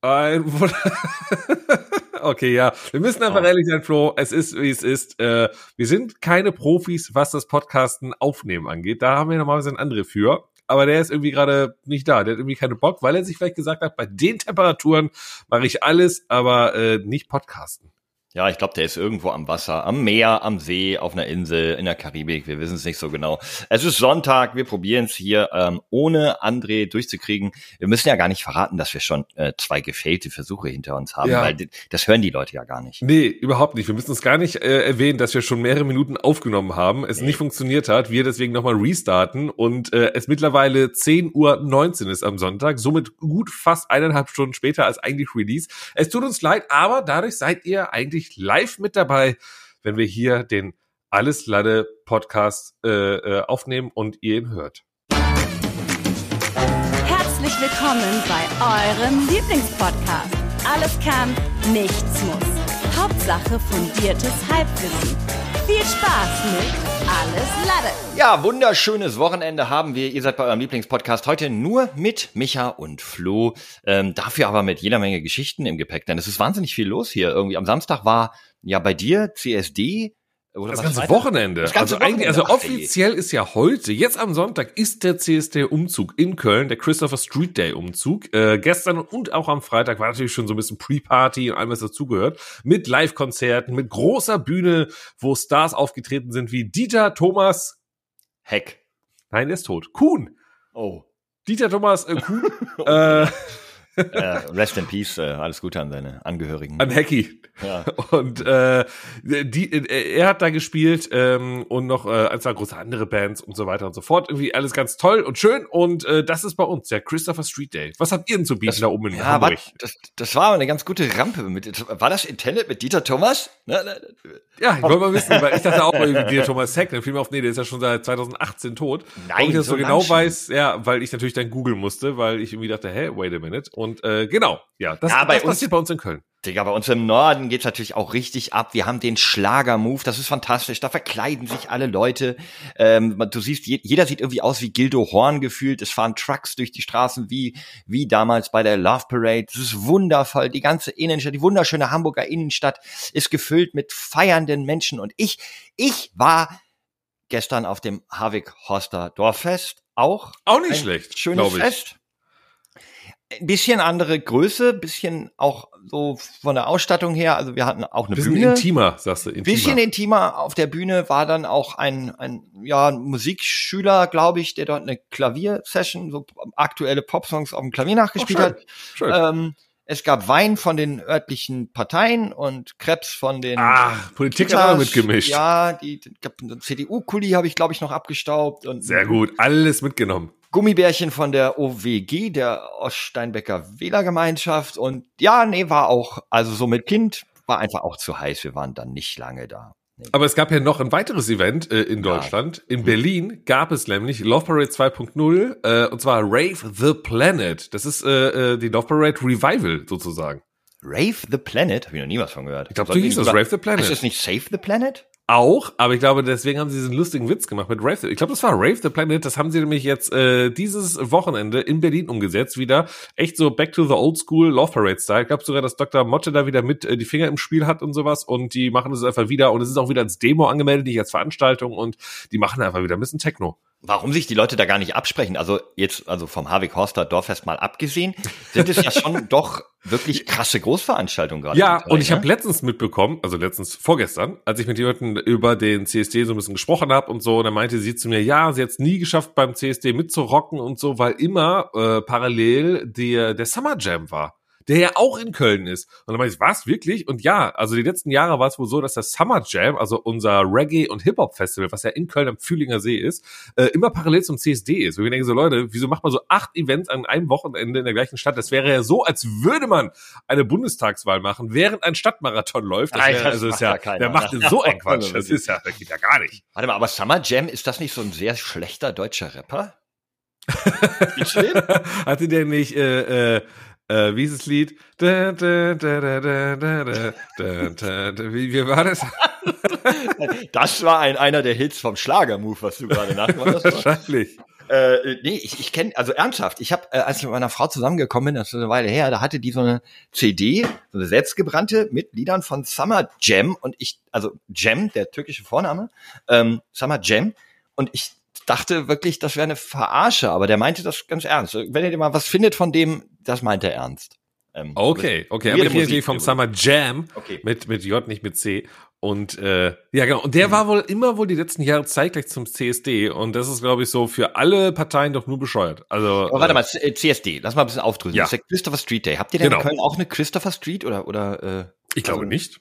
Ein okay, ja. Wir müssen einfach oh. ehrlich sein, Flo. Es ist, wie es ist. Äh, wir sind keine Profis, was das Podcasten aufnehmen angeht. Da haben wir normalerweise einen andere für. Aber der ist irgendwie gerade nicht da. Der hat irgendwie keine Bock, weil er sich vielleicht gesagt hat, bei den Temperaturen mache ich alles, aber äh, nicht Podcasten. Ja, ich glaube, der ist irgendwo am Wasser, am Meer, am See, auf einer Insel, in der Karibik. Wir wissen es nicht so genau. Es ist Sonntag, wir probieren es hier, ähm, ohne André durchzukriegen. Wir müssen ja gar nicht verraten, dass wir schon äh, zwei gefailte Versuche hinter uns haben, ja. weil das hören die Leute ja gar nicht. Nee, überhaupt nicht. Wir müssen es gar nicht äh, erwähnen, dass wir schon mehrere Minuten aufgenommen haben, es nee. nicht funktioniert hat, wir deswegen nochmal restarten und äh, es mittlerweile 10.19 Uhr ist am Sonntag, somit gut fast eineinhalb Stunden später als eigentlich Release. Es tut uns leid, aber dadurch seid ihr eigentlich wirklich live mit dabei, wenn wir hier den Alles Lade Podcast äh, äh, aufnehmen und ihr ihn hört. Herzlich willkommen bei eurem Lieblingspodcast. Alles kann, nichts muss. Hauptsache fundiertes Halbwissen. Viel Spaß mit Alles Lade. Ja, wunderschönes Wochenende haben wir. Ihr seid bei eurem Lieblingspodcast heute nur mit Micha und Flo. Ähm, dafür aber mit jeder Menge Geschichten im Gepäck, denn es ist wahnsinnig viel los hier. Irgendwie am Samstag war ja bei dir CSD oder das ganze Wochenende. Das ganze also Wochenende. eigentlich, also offiziell ist ja heute, jetzt am Sonntag, ist der CSD-Umzug in Köln, der Christopher Street Day-Umzug. Äh, gestern und auch am Freitag war natürlich schon so ein bisschen Pre-Party und allem, was dazugehört. Mit Live-Konzerten, mit großer Bühne, wo Stars aufgetreten sind wie Dieter Thomas Heck. Nein, der ist tot. Kuhn. Oh. Dieter Thomas äh, Kuhn. äh, äh, rest in Peace, äh, alles Gute an seine Angehörigen. An Hacky. Ja. Und äh, die, er hat da gespielt ähm, und noch äh, ein, zwei große andere Bands und so weiter und so fort. Irgendwie alles ganz toll und schön. Und äh, das ist bei uns, der Christopher Street Day. Was habt ihr denn zu bieten das, da oben in ja, Hamburg? War, das, das war eine ganz gute Rampe. Mit, war das Intended mit Dieter Thomas? Ne, ne, ja, ich wollte mal wissen, weil ich dachte auch irgendwie Dieter Thomas Heck. Dann fiel mir auf, nee, der ist ja schon seit 2018 tot. Nein, und ich das so, so genau weiß, ja, weil ich natürlich dann googeln musste, weil ich irgendwie dachte, hä, wait a minute. Und äh, genau, ja, das, ja, bei das uns, passiert bei uns in Köln. Digga, bei uns im Norden geht's natürlich auch richtig ab. Wir haben den Schlager-Move, das ist fantastisch. Da verkleiden sich alle Leute. Ähm, du siehst, jeder sieht irgendwie aus wie Gildo Horn gefühlt. Es fahren Trucks durch die Straßen wie, wie damals bei der Love Parade. Das ist wundervoll. Die ganze Innenstadt, die wunderschöne Hamburger Innenstadt ist gefüllt mit feiernden Menschen. Und ich, ich war gestern auf dem Havik Horster Dorffest auch. Auch nicht schlecht. Schönes Fest ein bisschen andere Größe, bisschen auch so von der Ausstattung her. Also wir hatten auch eine bisschen Bühne. intimer, sagst du. Intimer. Bisschen intimer. Auf der Bühne war dann auch ein, ein ja, Musikschüler, glaube ich, der dort eine Klaviersession, so aktuelle Popsongs auf dem Klavier nachgespielt oh, schön. hat. Schön. Ähm, es gab Wein von den örtlichen Parteien und Krebs von den. Ah, Politik hat auch mitgemischt. Ja, die, die CDU-Kuli habe ich, glaube ich, noch abgestaubt. Und Sehr gut, alles mitgenommen. Gummibärchen von der OWG, der Oststeinbecker Wählergemeinschaft. Und ja, nee, war auch, also so mit Kind war einfach auch zu heiß. Wir waren dann nicht lange da. Nee. Aber es gab ja noch ein weiteres Event äh, in Deutschland. Ja. In Berlin gab es nämlich Love Parade 2.0 äh, und zwar Rave the Planet. Das ist äh, äh, die Love Parade Revival sozusagen. Rave the Planet? Habe ich noch nie was von gehört. Ich glaube, so hieß das Rave the Planet. Ist das nicht Save the Planet? Auch, aber ich glaube, deswegen haben sie diesen lustigen Witz gemacht mit Rave. Ich glaube, das war Rave the Planet. Das haben sie nämlich jetzt äh, dieses Wochenende in Berlin umgesetzt. Wieder echt so Back to the Old School Love Parade Style. Ich glaube sogar, dass Dr. Motte da wieder mit äh, die Finger im Spiel hat und sowas. Und die machen es einfach wieder. Und es ist auch wieder als Demo angemeldet, nicht als Veranstaltung. Und die machen einfach wieder ein bisschen Techno. Warum sich die Leute da gar nicht absprechen? Also jetzt, also vom Harvey Horster Dorffest mal abgesehen, sind es ja schon doch wirklich krasse Großveranstaltungen gerade. Ja, und ich ne? habe letztens mitbekommen, also letztens vorgestern, als ich mit jemandem über den CSD so ein bisschen gesprochen habe und so, und dann meinte sie zu mir, ja, sie hat es nie geschafft beim CSD mitzurocken und so, weil immer äh, parallel der der Summer Jam war der ja auch in Köln ist. Und dann meinte ich, was, wirklich? Und ja, also die letzten Jahre war es wohl so, dass das Summer Jam, also unser Reggae- und Hip-Hop-Festival, was ja in Köln am Fühlinger See ist, äh, immer parallel zum CSD ist. Und wir denken so, Leute, wieso macht man so acht Events an einem Wochenende in der gleichen Stadt? Das wäre ja so, als würde man eine Bundestagswahl machen, während ein Stadtmarathon läuft. Das, wäre, also ist ja, ja wer macht denn so ein Quatsch? Das ist ja, das geht ja gar nicht. Warte mal, aber Summer Jam, ist das nicht so ein sehr schlechter deutscher Rapper? Hatte der nicht äh, äh, äh, wie ist das Lied? Da, da, da, da, da, da, da, da, da, wie, wie war das? das war ein, einer der Hits vom Schlagermove, was du gerade nachgemacht hast. Wahrscheinlich. Äh, nee, ich, ich kenne, also ernsthaft, ich habe, äh, als ich mit meiner Frau zusammengekommen bin, das ist eine Weile her, da hatte die so eine CD, so eine selbstgebrannte mit Liedern von Summer Jam und ich, also Jam, der türkische Vorname, ähm, Summer Jam und ich dachte wirklich, das wäre eine Verarsche, aber der meinte das ganz ernst. Wenn ihr mal was findet von dem, das meint er ernst. Ähm, okay, okay, aber hier Musik vom Summer Jam okay. mit, mit J, nicht mit C. Und äh, ja, genau. Und der mhm. war wohl immer wohl die letzten Jahre zeitgleich zum CSD. Und das ist, glaube ich, so für alle Parteien doch nur bescheuert. Also. Aber warte äh, mal, CSD, lass mal ein bisschen aufdrücken. Ja. Das ist der Christopher Street Day. Habt ihr denn genau. in Köln auch eine Christopher Street oder oder äh, ich glaube also, nicht.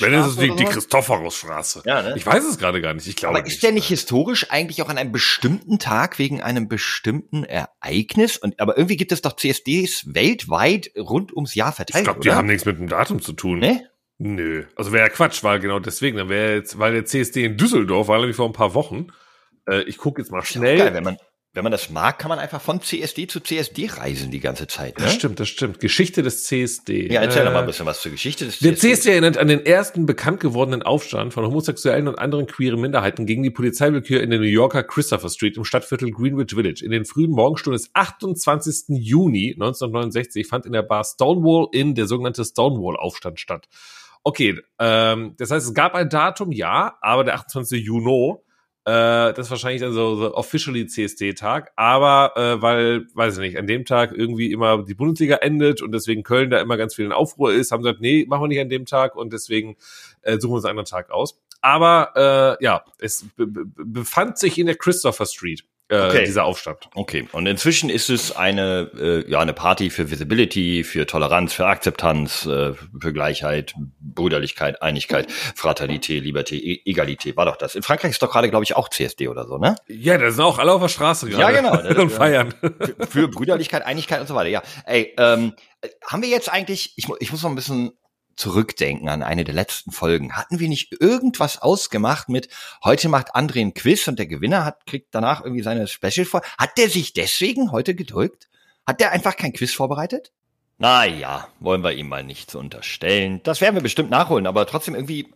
Wenn es ist die, die Christophorusstraße. Ja, ne? Ich weiß es gerade gar nicht. Ich glaube Aber ist der nicht historisch eigentlich auch an einem bestimmten Tag wegen einem bestimmten Ereignis? Und aber irgendwie gibt es doch CSDs weltweit rund ums Jahr verteilt. Ich glaube, die haben nichts mit dem Datum zu tun. Ne? Nö. Also wäre ja Quatsch, weil genau deswegen. Dann wäre jetzt, weil der CSD in Düsseldorf war nämlich vor ein paar Wochen. Äh, ich gucke jetzt mal schnell. Geil, wenn man wenn man das mag, kann man einfach von CSD zu CSD reisen die ganze Zeit. Ne? Das stimmt, das stimmt. Geschichte des CSD. Ja, erzähl äh, doch mal ein bisschen was zur Geschichte des CSD. Der CSD erinnert an den ersten bekannt gewordenen Aufstand von homosexuellen und anderen queeren Minderheiten gegen die Polizeiwillkür in der New Yorker Christopher Street im Stadtviertel Greenwich Village. In den frühen Morgenstunden des 28. Juni 1969 fand in der Bar Stonewall Inn der sogenannte Stonewall-Aufstand statt. Okay, ähm, das heißt, es gab ein Datum, ja, aber der 28. Juni äh, das ist wahrscheinlich dann so, so officially CSD-Tag, aber äh, weil, weiß ich nicht, an dem Tag irgendwie immer die Bundesliga endet und deswegen Köln da immer ganz viel in Aufruhr ist, haben gesagt, nee, machen wir nicht an dem Tag und deswegen äh, suchen wir uns einen anderen Tag aus. Aber äh, ja, es befand sich in der Christopher Street äh, okay. dieser Aufstand. Okay, und inzwischen ist es eine, äh, ja, eine Party für Visibility, für Toleranz, für Akzeptanz, äh, für Gleichheit, Brüderlichkeit, Einigkeit, Fraternité, Liberté, e Egalité, war doch das. In Frankreich ist doch gerade, glaube ich, auch CSD oder so, ne? Ja, da sind auch alle auf der Straße gerade. Ja, genau. Und feiern. Für, für Brüderlichkeit, Einigkeit und so weiter, ja. Ey, ähm, haben wir jetzt eigentlich, ich, ich muss noch ein bisschen zurückdenken an eine der letzten Folgen. Hatten wir nicht irgendwas ausgemacht mit, heute macht André ein Quiz und der Gewinner hat, kriegt danach irgendwie seine Special vor. Hat der sich deswegen heute gedrückt? Hat der einfach kein Quiz vorbereitet? Naja, wollen wir ihm mal nicht so unterstellen. Das werden wir bestimmt nachholen, aber trotzdem irgendwie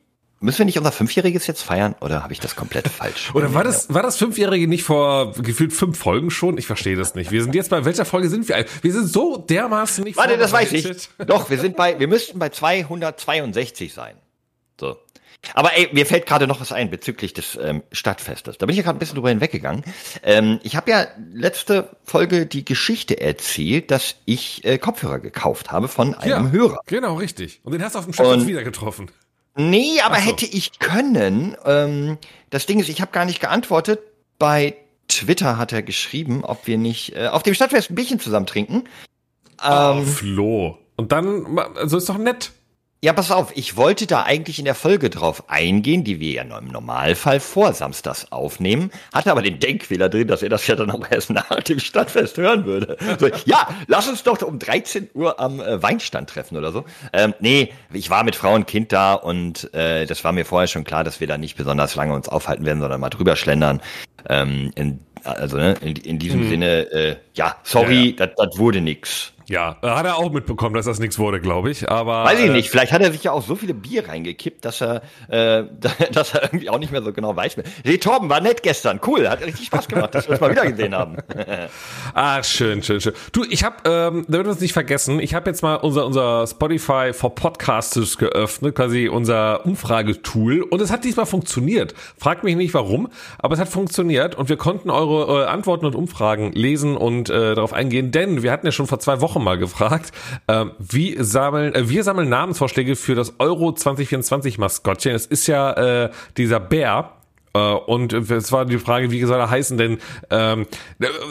Müssen wir nicht unser Fünfjähriges jetzt feiern oder habe ich das komplett falsch? Oder war das, war das Fünfjährige nicht vor gefühlt fünf Folgen schon? Ich verstehe das nicht. Wir sind jetzt bei welcher Folge sind wir? Wir sind so dermaßen nicht Warte, das weiß ich. Doch, wir sind bei, wir müssten bei 262 sein. So. Aber ey, mir fällt gerade noch was ein bezüglich des ähm, Stadtfestes. Da bin ich ja gerade ein bisschen drüber hinweggegangen. Ähm, ich habe ja letzte Folge die Geschichte erzählt, dass ich äh, Kopfhörer gekauft habe von einem ja, Hörer. Genau, richtig. Und den hast du auf dem Stadtfest wieder getroffen. Nee, aber so. hätte ich können. Ähm, das Ding ist, ich habe gar nicht geantwortet. Bei Twitter hat er geschrieben, ob wir nicht äh, auf dem Stadtfest ein Bierchen zusammen trinken. Ähm, oh, Flo. Und dann, also ist doch nett. Ja, pass auf, ich wollte da eigentlich in der Folge drauf eingehen, die wir ja im Normalfall vor Samstags aufnehmen, hatte aber den Denkfehler drin, dass er das ja dann auch erst nach dem Stadtfest hören würde. So, ja, lass uns doch um 13 Uhr am äh, Weinstand treffen oder so. Ähm, nee, ich war mit Frau und Kind da und äh, das war mir vorher schon klar, dass wir da nicht besonders lange uns aufhalten werden, sondern mal drüber schlendern. Ähm, in, also ne, in, in diesem hm. Sinne, äh, ja, sorry, ja, ja. das wurde nix. Ja, hat er auch mitbekommen, dass das nichts wurde, glaube ich. Aber weiß ich äh, nicht. Vielleicht hat er sich ja auch so viele Bier reingekippt, dass er, äh, dass er irgendwie auch nicht mehr so genau weiß. Hey, Torben war nett gestern, cool, hat richtig Spaß gemacht, dass wir uns mal wieder gesehen haben. ah, schön, schön, schön. Du, ich habe, ähm, damit wir uns nicht vergessen, ich habe jetzt mal unser unser Spotify for Podcasters geöffnet, quasi unser Umfragetool, und es hat diesmal funktioniert. Fragt mich nicht warum, aber es hat funktioniert und wir konnten eure äh, Antworten und Umfragen lesen und äh, darauf eingehen, denn wir hatten ja schon vor zwei Wochen mal gefragt, äh, wie sammeln, äh, wir sammeln Namensvorschläge für das Euro 2024 Maskottchen. Es ist ja äh, dieser Bär, äh, und es war die Frage, wie soll er heißen, denn ähm,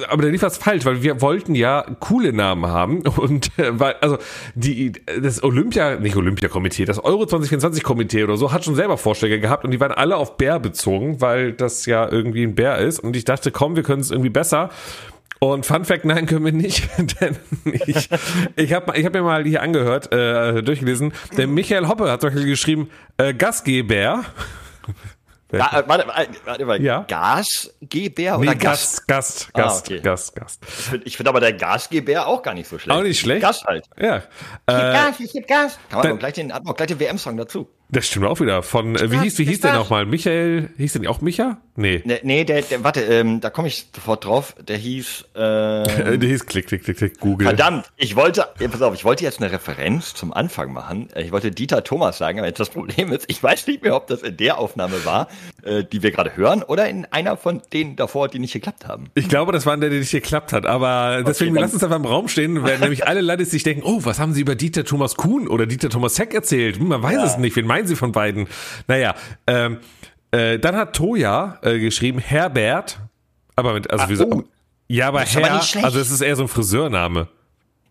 aber der lief was falsch, weil wir wollten ja coole Namen haben und äh, weil also die das Olympia nicht Olympia Komitee, das Euro 2024 Komitee oder so hat schon selber Vorschläge gehabt und die waren alle auf Bär bezogen, weil das ja irgendwie ein Bär ist und ich dachte, komm, wir können es irgendwie besser und Fun Fact, nein, können wir nicht, denn ich, ich habe ich hab mir mal hier angehört, äh, durchgelesen, der Michael Hoppe hat Beispiel geschrieben, äh, Gasgeber. Ga, äh, warte, warte mal, ja? Gasgeber oder nee, Gast? Gast, Gast, ah, okay. Gast, Gast. Ich finde find aber der Gasgeber auch gar nicht so schlecht. Auch nicht schlecht? Gast halt. Ja. Ich äh, Gas, ich geb Gas. Kann man dann, gleich den, gleich den WM-Song dazu. Das stimmt auch wieder. Von, äh, wie hieß, wie hieß der nochmal? Michael, hieß der nicht auch Micha? Nee. Nee, nee der, der, warte, ähm, da komme ich sofort drauf. Der hieß, äh, der hieß Klick, Klick, Klick, Klick, Google. Verdammt, ich wollte, ja, pass auf, ich wollte jetzt eine Referenz zum Anfang machen. Ich wollte Dieter Thomas sagen, aber jetzt das Problem ist, ich weiß nicht mehr, ob das in der Aufnahme war, äh, die wir gerade hören, oder in einer von denen davor, die nicht geklappt haben. Ich glaube, das war der, der nicht geklappt hat. Aber deswegen, lass uns einfach im Raum stehen, werden nämlich alle Leute sich denken, oh, was haben sie über Dieter Thomas Kuhn oder Dieter Thomas Heck erzählt? Hm, man weiß es nicht. Wen meinen sie von beiden? Naja, ähm, äh, dann hat Toja äh, geschrieben, Herbert, aber mit, also wieso? oh. ja, aber aber Herr, schlecht. also es ist eher so ein Friseurname.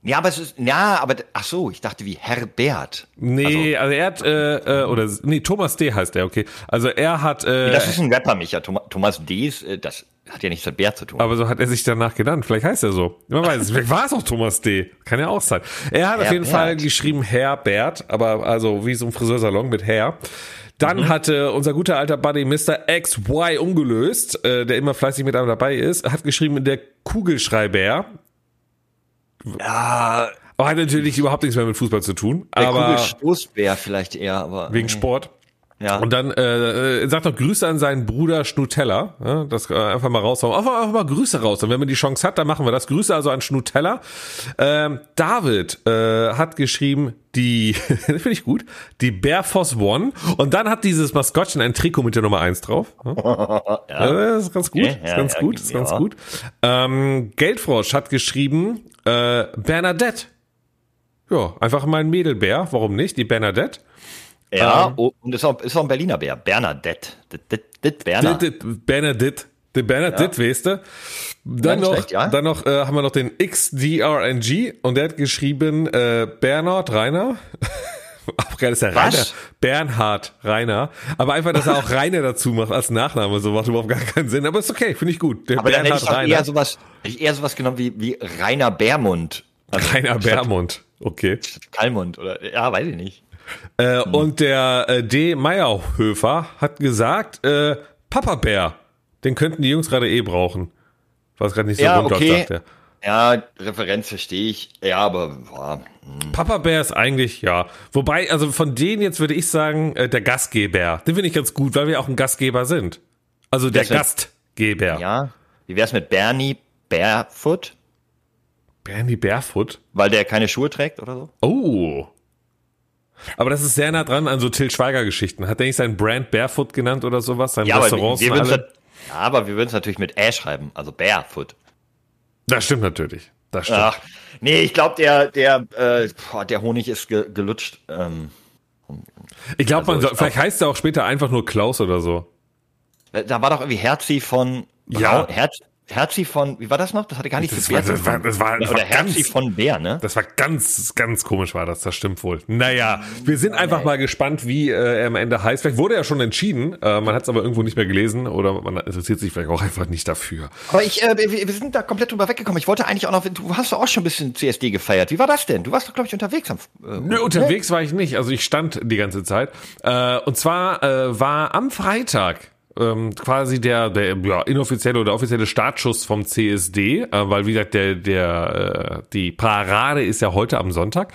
Ja, aber es ist, ja, aber, ach so, ich dachte wie Herbert. Nee, also, er hat, äh, äh, oder, nee, Thomas D. heißt er, okay. Also er hat, äh, Das ist ein Rapper, Micha. Thomas, D. ist, äh, das hat ja nichts mit Bär zu tun. Aber so hat er sich danach genannt. Vielleicht heißt er so. Man weiß es. Vielleicht war es auch Thomas D. Kann ja auch sein. Er hat auf jeden Herbert. Fall geschrieben Herbert, aber also wie so ein Friseursalon mit Herr. Dann Mhm. hatte unser guter alter Buddy Mr. XY ungelöst, äh, der immer fleißig mit einem dabei ist, hat geschrieben der Kugelschreiber. Ja, Aber hat natürlich überhaupt nichts mehr mit Fußball zu tun. der aber Kugelstoßbär vielleicht eher, aber. wegen nee. Sport. Ja. Und dann äh, äh, sagt noch Grüße an seinen Bruder Schnutella. Ja, das äh, einfach mal raushauen. Einfach, einfach mal Grüße raus. Und wenn man die Chance hat, dann machen wir das. Grüße also an Schnutella. Ähm, David äh, hat geschrieben, die, finde ich gut, die Bearfoss One. Und dann hat dieses Maskottchen ein Trikot mit der Nummer eins drauf. Ja, das ist ganz gut. Ist ja, ganz ja, gut. Ist ganz ja. gut. Ähm, Geldfrosch hat geschrieben, äh, Bernadette. Ja, einfach mal ein Mädelbär. Warum nicht? Die Bernadette. ja, Ähm. oh, und ist auch, ist auch ein Berliner Bär. Bernadette. Dit, dit, dit Berner. Dit, Benedict. Der Benedict, weißt du? Dann nicht noch, schlecht, ja. dann noch äh, haben wir noch den XDRNG und der hat geschrieben äh, Bernhard Rainer. Auch geil ist der Was? Rainer. Bernhard Rainer. Aber einfach, dass er auch Rainer dazu macht als Nachname, so macht überhaupt gar keinen Sinn. Aber ist okay, finde ich gut. Der Aber dann hätte ich Bernhard auch Rainer. eher sowas, hätte ich eher sowas genommen wie, wie Rainer Bärmund. Also Rainer Bermund. Okay. statt Kallmund oder, ja, weiß ich nicht. Äh, Und der äh, D. Meyerhöfer hat gesagt, äh, Papa Bär, den könnten die Jungs gerade eh brauchen. Was gerade nicht so Ja, rund okay. sagt er. Ja, Referenz verstehe ich. Ja, aber, boah. Papa Bär ist eigentlich, ja. Wobei, also von denen jetzt würde ich sagen, äh, der Gastgeber. Den finde ich ganz gut, weil wir auch ein Gastgeber sind. Also der Gastgeber. Ja. Wie wär's mit Bernie Barefoot? Bernie Barefoot. Weil der keine Schuhe trägt oder so? Oh. Aber das ist sehr nah dran an so Till Schweiger Geschichten. Hat der nicht sein Brand Barefoot genannt oder sowas? Sein Ja, aber wir, Restaurants wir ja, aber wir würden es natürlich mit Ä schreiben, also Barefoot. Das stimmt natürlich. Das stimmt. Ach, nee, ich glaube, der, der, äh, boah, der Honig ist ge gelutscht. Ähm, ich glaube, man also soll, ich vielleicht heißt er auch später einfach nur Klaus oder so. da war doch irgendwie Herzi von Ja. Herz, Herzi von, wie war das noch? Das hatte gar nichts Das war, das war, das war, das Oder war Herzi ganz, von Bär, ne? Das war ganz, ganz komisch war das, das stimmt wohl. Naja, wir sind einfach mal gespannt, wie äh, er am Ende heißt. Vielleicht wurde er schon entschieden, äh, man hat es aber irgendwo nicht mehr gelesen oder man interessiert sich vielleicht auch einfach nicht dafür. Aber ich, äh, wir, wir sind da komplett drüber weggekommen. Ich wollte eigentlich auch noch, du hast doch auch schon ein bisschen CSD gefeiert. Wie war das denn? Du warst doch, glaube ich, unterwegs. Am, äh, Nö, unterwegs war ich nicht, also ich stand die ganze Zeit. Äh, und zwar äh, war am Freitag ähm, quasi der, der ja, inoffizielle oder offizielle Startschuss vom CSD, äh, weil wie gesagt, der, der, äh, die Parade ist ja heute am Sonntag.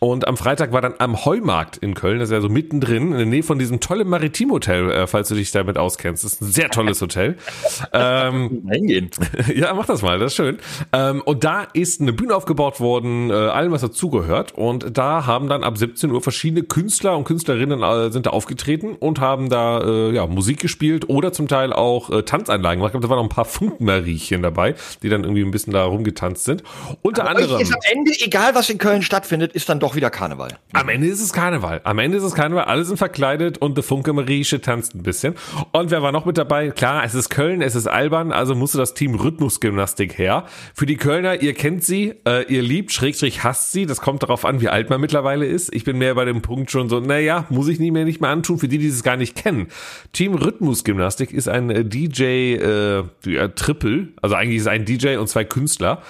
Und am Freitag war dann am Heumarkt in Köln, das ist ja so mittendrin, in der Nähe von diesem tollen Maritim-Hotel, äh, falls du dich damit auskennst. Das ist ein sehr tolles Hotel. ähm, hingehen. ja, mach das mal, das ist schön. Ähm, und da ist eine Bühne aufgebaut worden, äh, allem, was dazugehört. Und da haben dann ab 17 Uhr verschiedene Künstler und Künstlerinnen äh, sind da aufgetreten und haben da äh, ja, Musik gespielt oder zum Teil auch äh, Tanzeinlagen gemacht. Ich glaube, da waren noch ein paar Funkenmariechen dabei, die dann irgendwie ein bisschen da rumgetanzt sind. Unter Euch anderem. ist am Ende, egal was in Köln stattfindet, ist dann doch wieder Karneval. Am Ende ist es Karneval. Am Ende ist es Karneval. Alle sind verkleidet und der Funke Marieche tanzt ein bisschen. Und wer war noch mit dabei? Klar, es ist Köln, es ist albern, also musste das Team Rhythmusgymnastik her. Für die Kölner, ihr kennt sie, äh, ihr liebt, schrägstrich hasst sie. Das kommt darauf an, wie alt man mittlerweile ist. Ich bin mehr bei dem Punkt schon so, naja, muss ich nie mehr nicht mehr antun, für die, die es gar nicht kennen. Team Rhythmusgymnastik ist ein äh, DJ, äh, ja, Triple, also eigentlich ist es ein DJ und zwei Künstler.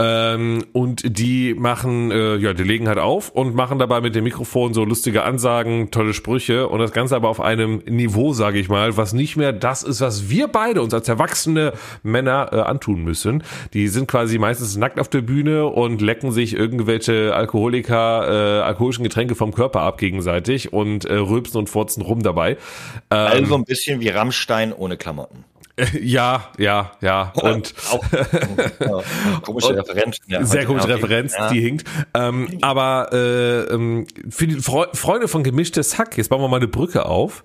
Ähm, und die machen, äh, ja, die legen halt auf und machen dabei mit dem Mikrofon so lustige Ansagen, tolle Sprüche und das Ganze aber auf einem Niveau, sage ich mal, was nicht mehr das ist, was wir beide uns als erwachsene Männer äh, antun müssen. Die sind quasi meistens nackt auf der Bühne und lecken sich irgendwelche Alkoholiker, äh, alkoholischen Getränke vom Körper ab gegenseitig und äh, rülpsen und furzen rum dabei. Ähm, also ein bisschen wie Rammstein ohne Klamotten. Ja, ja, ja. Und ja, komische und Referenz. Ja, sehr komische Referenz, ja. die hinkt. Ähm, aber äh, ähm, für die Fre Freunde von Gemischtes Hack, jetzt bauen wir mal eine Brücke auf.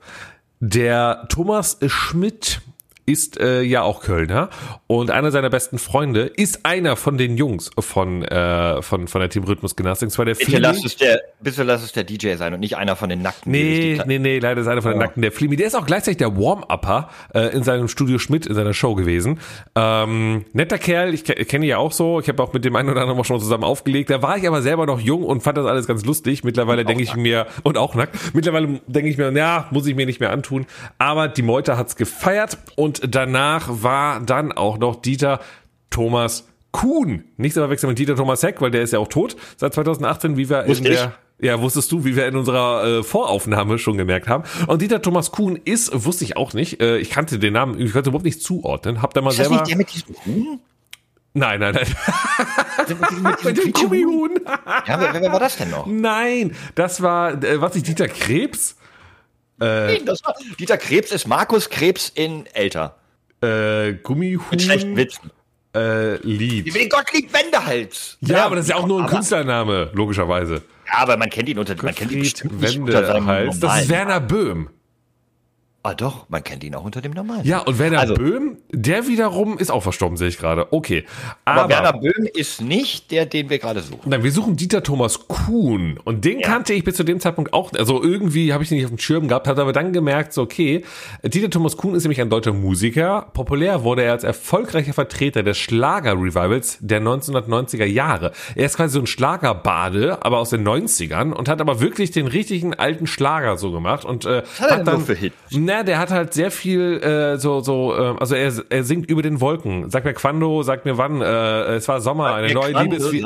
Der Thomas Schmidt ist äh, ja auch Kölner und einer seiner besten Freunde ist einer von den Jungs von äh, von von der Team Rhythmus Gymnastik. Zwar der bitte lass es der bitte lass es der DJ sein und nicht einer von den Nackten. Nee, nee, nee, leider ist einer von den Nackten der Flimi. Der ist auch gleichzeitig der Warm-Upper äh, in seinem Studio Schmidt in seiner Show gewesen. Ähm, netter Kerl, ich kenne ihn ja auch so. Ich habe auch mit dem einen oder anderen auch schon zusammen aufgelegt. Da war ich aber selber noch jung und fand das alles ganz lustig. Mittlerweile denke ich mir und auch nackt. Mittlerweile denke ich mir, ja, muss ich mir nicht mehr antun. Aber die Meute hat's gefeiert und danach war dann auch noch Dieter Thomas Kuhn. Nicht zu verwechseln mit Dieter Thomas Heck, weil der ist ja auch tot seit 2018, wie wir Wusste in der ja, wusstest du, wie wir in unserer äh, Voraufnahme schon gemerkt haben. Und Dieter Thomas Kuhn ist, wusste ich auch nicht, äh, ich kannte den Namen, ich konnte überhaupt nicht zuordnen. Hab da mal ist selber. Nicht der mit diesem Huhn? Nein, nein, nein. mit, mit, dem Gummihuhn. ja, wer, wer war das denn noch? Nein, das war, äh, was ich, Dieter Krebs? Äh, das war, Dieter Krebs ist Markus Krebs in älter. Äh, Gummihuhn. Mit schlechten Witzen. Äh, Lied. Wie den Gottlieb Wendehals. Ja, ja, aber das ist ja auch nur ein Künstlername, logischerweise. Ja, aber man kennt ihn unter, man kennt ihn bestimmt nicht unter seinem Hals. Das ist Werner Böhm. Ah doch, man kennt ihn auch unter dem normalen. Ja, und Werner also, Böhm, der wiederum ist auch verstorben, sehe ich gerade. Okay. Aber, aber, Werner Böhm ist nicht der, den wir gerade suchen. Nein, wir suchen Dieter Thomas Kuhn. Und den ja. kannte ich bis zu dem Zeitpunkt auch. Also irgendwie habe ich ihn nicht auf dem Schirm gehabt, hat aber dann gemerkt, so okay, Dieter Thomas Kuhn ist nämlich ein deutscher Musiker. Populär wurde er als erfolgreicher Vertreter des Schlager-Revivals der 1990er Jahre. Er ist quasi so ein Schlagerbade, aber aus den 90ern und hat aber wirklich den richtigen alten Schlager so gemacht. Und äh, Was hat, er hat dann für Hits? Na, der hat halt sehr viel äh, so so äh, also er, er singt über den Wolken. Sag mir Quando, sag mir wann. Äh, es war Sommer, eine neue Quando, Liebe ist wie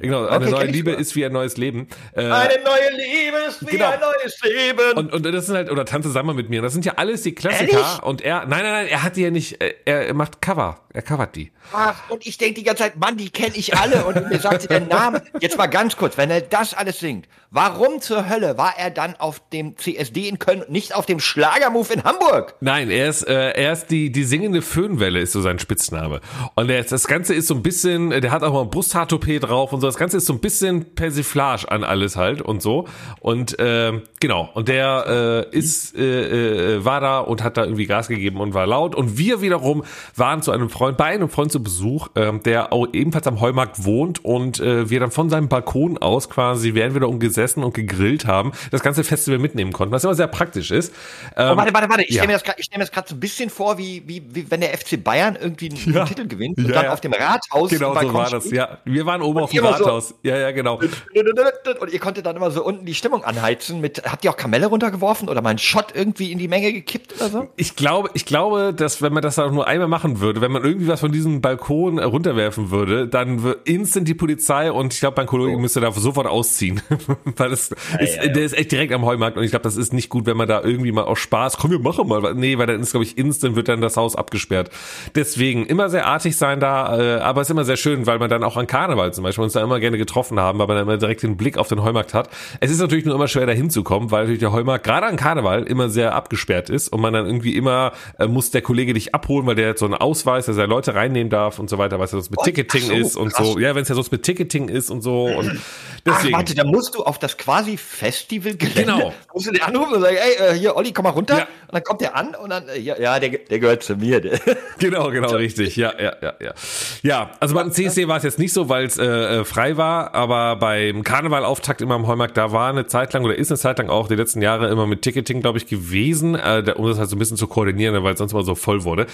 genau, eine okay, neue Liebe ist wie ein neues Leben. Äh, eine neue Liebe ist wie genau. ein neues Leben. Und, und das sind halt oder tanze zusammen mit mir. Das sind ja alles die Klassiker Ehrlich? und er nein nein nein, er hat die ja nicht äh, er macht Cover. Er covert die. Ach, und ich denke die ganze Zeit, Mann, die kenne ich alle und mir sagt sie den Namen. Jetzt mal ganz kurz, wenn er das alles singt, warum zur Hölle war er dann auf dem CSD in Köln und nicht auf dem Schlagermove in Hamburg? Nein, er ist, äh, er ist die, die singende Föhnwelle ist so sein Spitzname. Und er, das Ganze ist so ein bisschen, der hat auch mal ein Brusthaartoupet drauf und so. Das Ganze ist so ein bisschen Persiflage an alles halt und so. Und äh, genau, und der äh, ist, äh, äh, war da und hat da irgendwie Gas gegeben und war laut. Und wir wiederum waren zu einem Freund, bei einem Freund zu Besuch, äh, der auch ebenfalls am Heumarkt wohnt und äh, wir dann von seinem Balkon aus quasi, während wir da umgesessen und gegrillt haben, das ganze Festival mitnehmen konnten, was immer sehr praktisch ist. Ähm, oh, warte, warte, warte, ich ja. stelle mir das ich mir das gerade so ein bisschen vor, wie, wie, wie wenn der FC Bayern irgendwie einen ja. Titel gewinnt und ja, dann ja. auf dem Rathaus. Genau so war das, ja. Wir waren oben auf dem Rathaus. So, ja, ja, genau. Und ihr konntet dann immer so unten die Stimmung anheizen mit, habt ihr auch Kamelle runtergeworfen oder mal einen Shot irgendwie in die Menge gekippt oder so? Ich glaube, ich glaube, dass wenn man das auch nur einmal machen würde, wenn man irgendwie was von diesem Balkon runterwerfen würde, dann instant die Polizei und ich glaube, mein Kollege oh. müsste da sofort ausziehen. Weil es ist, der ist echt direkt am Heumarkt und ich glaube, das ist nicht gut, wenn man da irgendwie mal aus Spaß, komm, wir machen mal. Nee, weil dann ist, glaube ich, instant wird dann das Haus abgesperrt. Deswegen immer sehr artig sein da, äh, aber es ist immer sehr schön, weil man dann auch an Karneval zum Beispiel uns da immer gerne getroffen haben, weil man dann immer direkt den Blick auf den Heumarkt hat. Es ist natürlich nur immer schwer, da hinzukommen, weil natürlich der Heumarkt gerade an Karneval immer sehr abgesperrt ist und man dann irgendwie immer äh, muss der Kollege dich abholen, weil der hat so einen Ausweis, dass er Leute reinnehmen darf und so weiter, was ja sonst mit oh, Ticketing so, ist und krass. so. Ja, wenn es ja sonst mit Ticketing ist und so und deswegen. Ach, warte, da musst du auf das quasi Festival Genau. Musst du den anrufen und sagen, ey, äh, hier, Olli, komm mal runter. Ja. Und dann kommt der an und dann, äh, ja, ja der, der gehört zu mir. Genau, genau, richtig. Ja, ja, ja, ja. Ja, also beim CSD war es jetzt nicht so, weil es äh, äh, frei war, aber beim Karnevalauftakt immer am Heumarkt, da war eine Zeit lang oder ist eine Zeit lang auch die letzten Jahre immer mit Ticketing, glaube ich, gewesen, äh, um das halt so ein bisschen zu koordinieren, weil es sonst mal so voll wurde.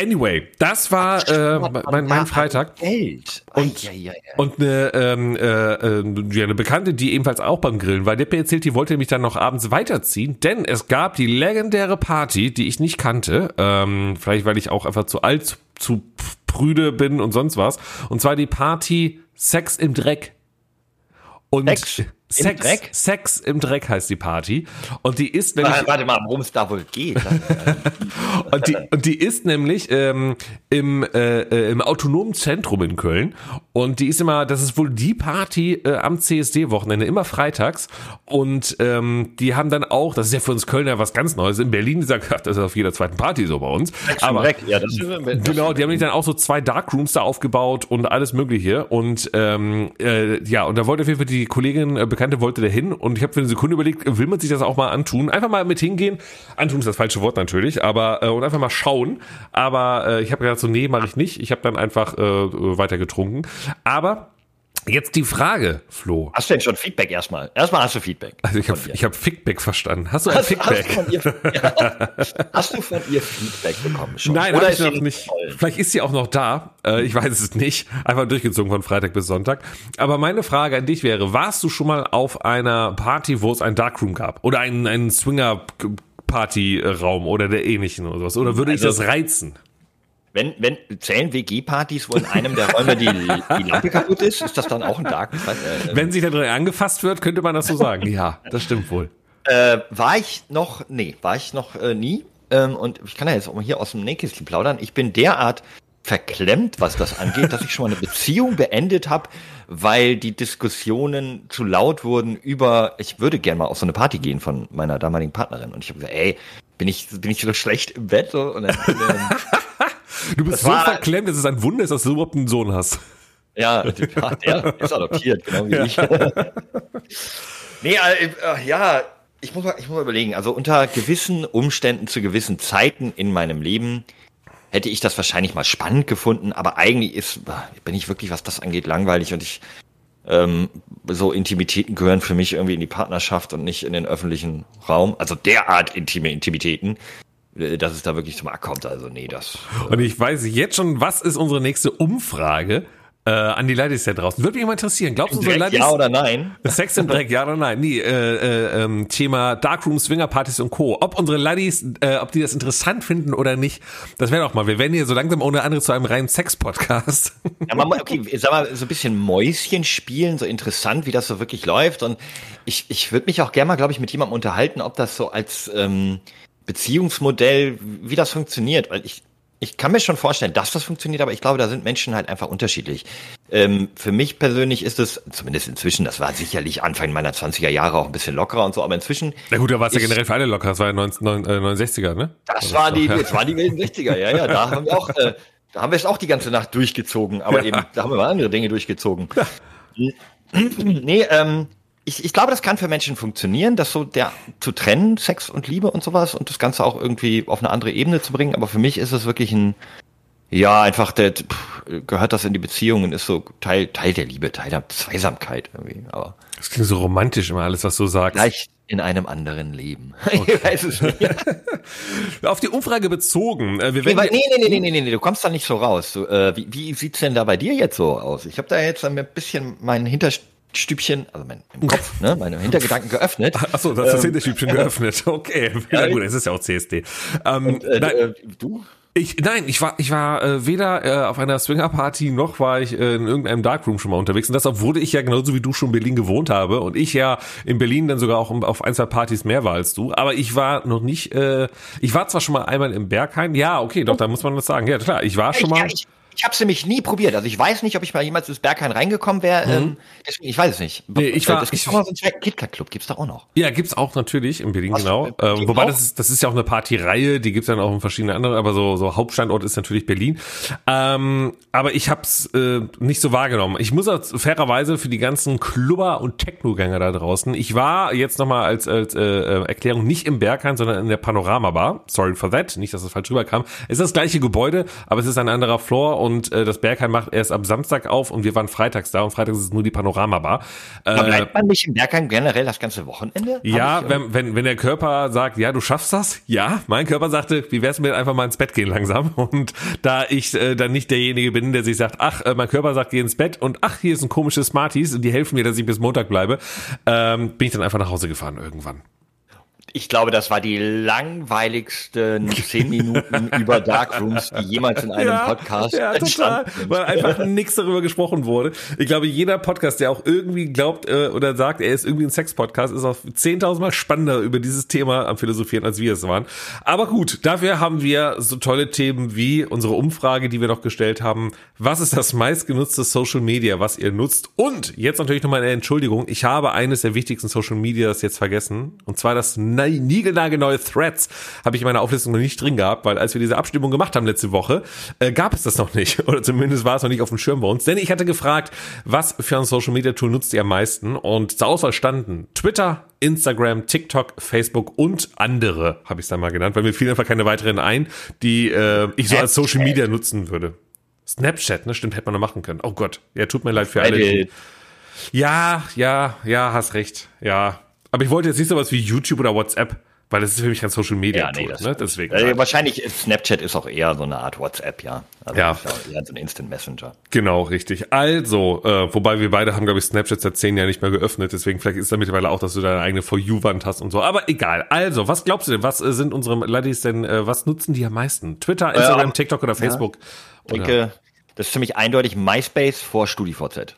Anyway, das war äh, mein, mein Freitag. Geld. Und, ja, ja, ja. und eine, ähm, äh, äh, eine Bekannte, die ebenfalls auch beim Grillen war, der mir erzählt, die wollte nämlich dann noch abends weiterziehen, denn es gab die legendäre Party, die ich nicht kannte, ähm, vielleicht weil ich auch einfach zu alt zu prüde bin und sonst was. Und zwar die Party Sex im Dreck. Und Sex Sex, Dreck? Sex im Dreck heißt die Party. Und die ist nämlich, Warte, warte mal, worum es da wohl geht. und die, und die ist nämlich ähm, im, äh, äh, im autonomen Zentrum in Köln. Und die ist immer, das ist wohl die Party äh, am CSD-Wochenende, immer freitags. Und ähm, die haben dann auch, das ist ja für uns Kölner was ganz Neues. In Berlin sagt, ach, das ist auf jeder zweiten Party so bei uns. Aber ja, das, das Genau, die haben dann auch so zwei Darkrooms da aufgebaut und alles Mögliche. Und ähm, äh, ja, und da wollte auf jeden Fall die Kollegin, äh, Bekannte, wollte da hin. Und ich habe für eine Sekunde überlegt, will man sich das auch mal antun? Einfach mal mit hingehen. Antun ist das falsche Wort natürlich, aber äh, und einfach mal schauen. Aber äh, ich habe gedacht so, nee, mache ich nicht. Ich habe dann einfach äh, weiter getrunken. Aber jetzt die Frage, Flo. Hast du denn schon Feedback erstmal? Erstmal hast du Feedback. Also ich habe ich hab Feedback verstanden. Hast du ein Hast, hast, du Feedback? ihr, ja, hast du von ihr Feedback bekommen schon? Nein, Oder ich noch nicht. toll? Vielleicht ist sie auch noch da. Äh, ich weiß es nicht. Einfach durchgezogen von Freitag bis Sonntag. Aber meine Frage an dich wäre, warst du schon mal auf einer Party, wo es ein Darkroom gab? Oder einen, einen Swinger-Party-Raum oder der ähnlichen oder sowas? Oder würde ich Also- das reizen? Wenn, wenn zählen WG-Partys, wo in einem der Räume die, die Lampe kaputt ist, ist das dann auch ein Dark? Äh, Wenn sich da drin angefasst wird, könnte man das so sagen. Ja, das stimmt wohl. äh, war ich noch, nee, war ich noch äh, nie. Ähm, und ich kann ja jetzt auch mal hier aus dem Nähkästchen plaudern. Ich bin derart verklemmt, was das angeht, dass ich schon mal eine Beziehung beendet habe, weil die Diskussionen zu laut wurden über, ich würde gerne mal auf so eine Party gehen von meiner damaligen Partnerin. Und ich habe gesagt, ey, bin ich, bin ich so schlecht im Bett? So? Und dann, ähm, Du bist Das so verklemmt, dass es ein Wunder ist, dass du überhaupt einen Sohn hast. Ja, der ist adoptiert, genau wie ich. nee, äh, äh, ja, ich muss, mal, ich muss mal überlegen. Also unter gewissen Umständen zu gewissen Zeiten in meinem Leben hätte ich das wahrscheinlich mal spannend gefunden, aber eigentlich ist, äh, bin ich wirklich, was das angeht, langweilig und ich ähm, so Intimitäten gehören für mich irgendwie in die Partnerschaft und nicht in den öffentlichen Raum. Also derart intime Intimitäten, dass es da wirklich zum Akt kommt. Also nee, das. Und ich weiß jetzt schon, was ist unsere nächste Umfrage äh, an die Ladies da draußen? Würde mich mal interessieren. Glaubst du, Direkt Ladies... ja oder nein? Sex im Dreck, ja oder nein? Nee, äh, äh, ähm, Thema Darkroom, Swingerpartys und Co. Ob unsere Ladies, äh, ob die das interessant finden oder nicht, das wäre doch mal. Wir werden hier so langsam ohne andere zu einem reinen Sex-Podcast. Ja, man, okay, sag mal, so ein bisschen Mäuschen spielen, so interessant, wie das so wirklich läuft. Und ich, ich würde mich auch gerne mal, glaube ich, mit jemandem unterhalten, ob das so als ähm, Beziehungsmodell, wie das funktioniert. Weil ich, ich kann mir schon vorstellen, dass das funktioniert, aber ich glaube, da sind Menschen halt einfach unterschiedlich. Ähm, für mich persönlich ist es, zumindest inzwischen, das war sicherlich Anfang meiner 20er Jahre auch ein bisschen lockerer und so, aber inzwischen, Na gut, da war es ja generell für alle locker. Das war ja 19, neun- äh, 69er, ne? das war die, das war die wilden 60er, ja, ja, da haben wir auch, äh, da haben wir es auch die ganze Nacht durchgezogen, aber eben, da haben wir mal andere Dinge durchgezogen. nee, ähm, ich, ich glaube, das kann für Menschen funktionieren, das so der zu trennen, Sex und Liebe und sowas und das Ganze auch irgendwie auf eine andere Ebene zu bringen. Aber für mich ist es wirklich ein, ja, einfach der pff, gehört das in die Beziehung und ist so Teil, Teil der Liebe, Teil der Zweisamkeit irgendwie. Aber Das klingt so romantisch immer alles, was du sagst. vielleicht in einem anderen Leben. Ich weiß es nicht. Auf die Umfrage bezogen. Äh, wir Nee, nee, nee, nee, nee, nee, nee, du kommst da nicht so raus. Du, äh, wie, wie sieht's denn da bei dir jetzt so aus? Ich habe da jetzt ein bisschen mein Hinterstübchen, also mein im Kopf, ne, meine Hintergedanken geöffnet. Achso, das ist das Hinterstübchen geöffnet. Okay, ja, gut, es ist ja auch CSD. Ähm, Äh, nein, äh, du? ich, nein, ich war, ich war äh, weder äh, auf einer Swinger-Party noch war ich äh, in irgendeinem Darkroom schon mal unterwegs. Und das, obwohl ich ja genauso wie du schon in Berlin gewohnt habe und ich ja in Berlin dann sogar auch auf ein, zwei Partys mehr war als du. Aber ich war noch nicht, äh, ich war zwar schon mal einmal im Berghain. Ja, okay, doch, da muss man das sagen. Ja, klar, ich war schon Ja, mal. ich ich habe es nämlich nie probiert. Also ich weiß nicht, ob ich mal jemals ins Berghain reingekommen wäre. Ähm, deswegen, ich weiß es nicht. Mhm. Nee, ich war- Es gibt ich- mal so einen KitKat-Club, gibt's da auch noch. Ja, gibt's auch natürlich in Berlin, Was, genau. Ähm, wobei auch? das ist, das ist ja auch eine Partyreihe, die gibt's dann auch in verschiedenen anderen, aber so, so Hauptstandort ist natürlich Berlin. Ähm, aber ich hab's äh, nicht so wahrgenommen. Ich muss auch fairerweise für die ganzen Clubber und Technogänger da draußen, ich war jetzt nochmal als, als äh, äh, Erklärung nicht im Berghain, sondern in der Panorama Bar. Sorry for that, nicht, dass es falsch rüberkam. Es ist das gleiche Gebäude, aber es ist ein anderer Floor und äh, das Berghain macht erst am Samstag auf und wir waren freitags da und freitags ist es nur die Panorama Bar. Aber Äh, bleibt man nicht im Berghain generell das ganze Wochenende? Ja, ich, äh, wenn, wenn, wenn der Körper sagt, ja, du schaffst das, ja, mein Körper sagte, wie wär's mit einfach mal ins Bett gehen langsam? Und da ich äh, dann nicht derjenige bin, der sich sagt, ach, äh, mein Körper sagt, geh ins Bett und ach, hier ist ein komisches Smarties und die helfen mir, dass ich bis Montag bleibe, ähm, bin ich dann einfach nach Hause gefahren irgendwann. Ich glaube, das war die langweiligsten zehn Minuten über Darkrooms, die jemals in einem ja, Podcast ja, total, weil einfach nichts darüber gesprochen wurde. Ich glaube, jeder Podcast, der auch irgendwie glaubt äh, oder sagt, er ist irgendwie ein Sex-Podcast, ist auch 10.000 Mal spannender über dieses Thema am Philosophieren, als wir es waren. Aber gut, dafür haben wir so tolle Themen wie unsere Umfrage, die wir noch gestellt haben. Was ist das meistgenutzte Social Media, was ihr nutzt? Und jetzt natürlich nochmal eine Entschuldigung. Ich habe eines der wichtigsten Social Medias jetzt vergessen. Und zwar das niegelnagelneue Threads habe ich in meiner Auflistung noch nicht drin gehabt, weil als wir diese Abstimmung gemacht haben letzte Woche, äh, gab es das noch nicht. Oder zumindest war es noch nicht auf dem Schirm bei uns. Denn ich hatte gefragt, was für ein Social Media Tool nutzt ihr am meisten? Und zur Auswahl standen Twitter, Instagram, TikTok, Facebook und andere, habe ich es dann mal genannt, weil mir fielen einfach keine weiteren ein, die äh, ich so als Social Media nutzen würde. Snapchat, ne? Stimmt, hätte man noch machen können. Oh Gott. Ja, tut mir leid für alle. Ja, ja, ja, hast recht. Ja. Aber ich wollte jetzt nicht sowas wie YouTube oder WhatsApp, weil das ist für mich kein Social Media ja, nee, Tool, ne? Deswegen. Äh, wahrscheinlich ist Snapchat ist auch eher so eine Art WhatsApp, ja. Also ja. Ja eher so ein Instant Messenger. Genau, richtig. Also, äh, wobei wir beide haben, glaube ich, Snapchat seit zehn Jahren nicht mehr geöffnet, deswegen vielleicht ist da mittlerweile auch, dass du deine eigene For You-Wand hast und so. Aber egal. Also, was glaubst du denn? Was äh, sind unsere Ladies denn, äh, was nutzen die am meisten? Twitter, Instagram, TikTok oder Facebook? Ich denke, das ist ziemlich eindeutig MySpace vor StudiVZ.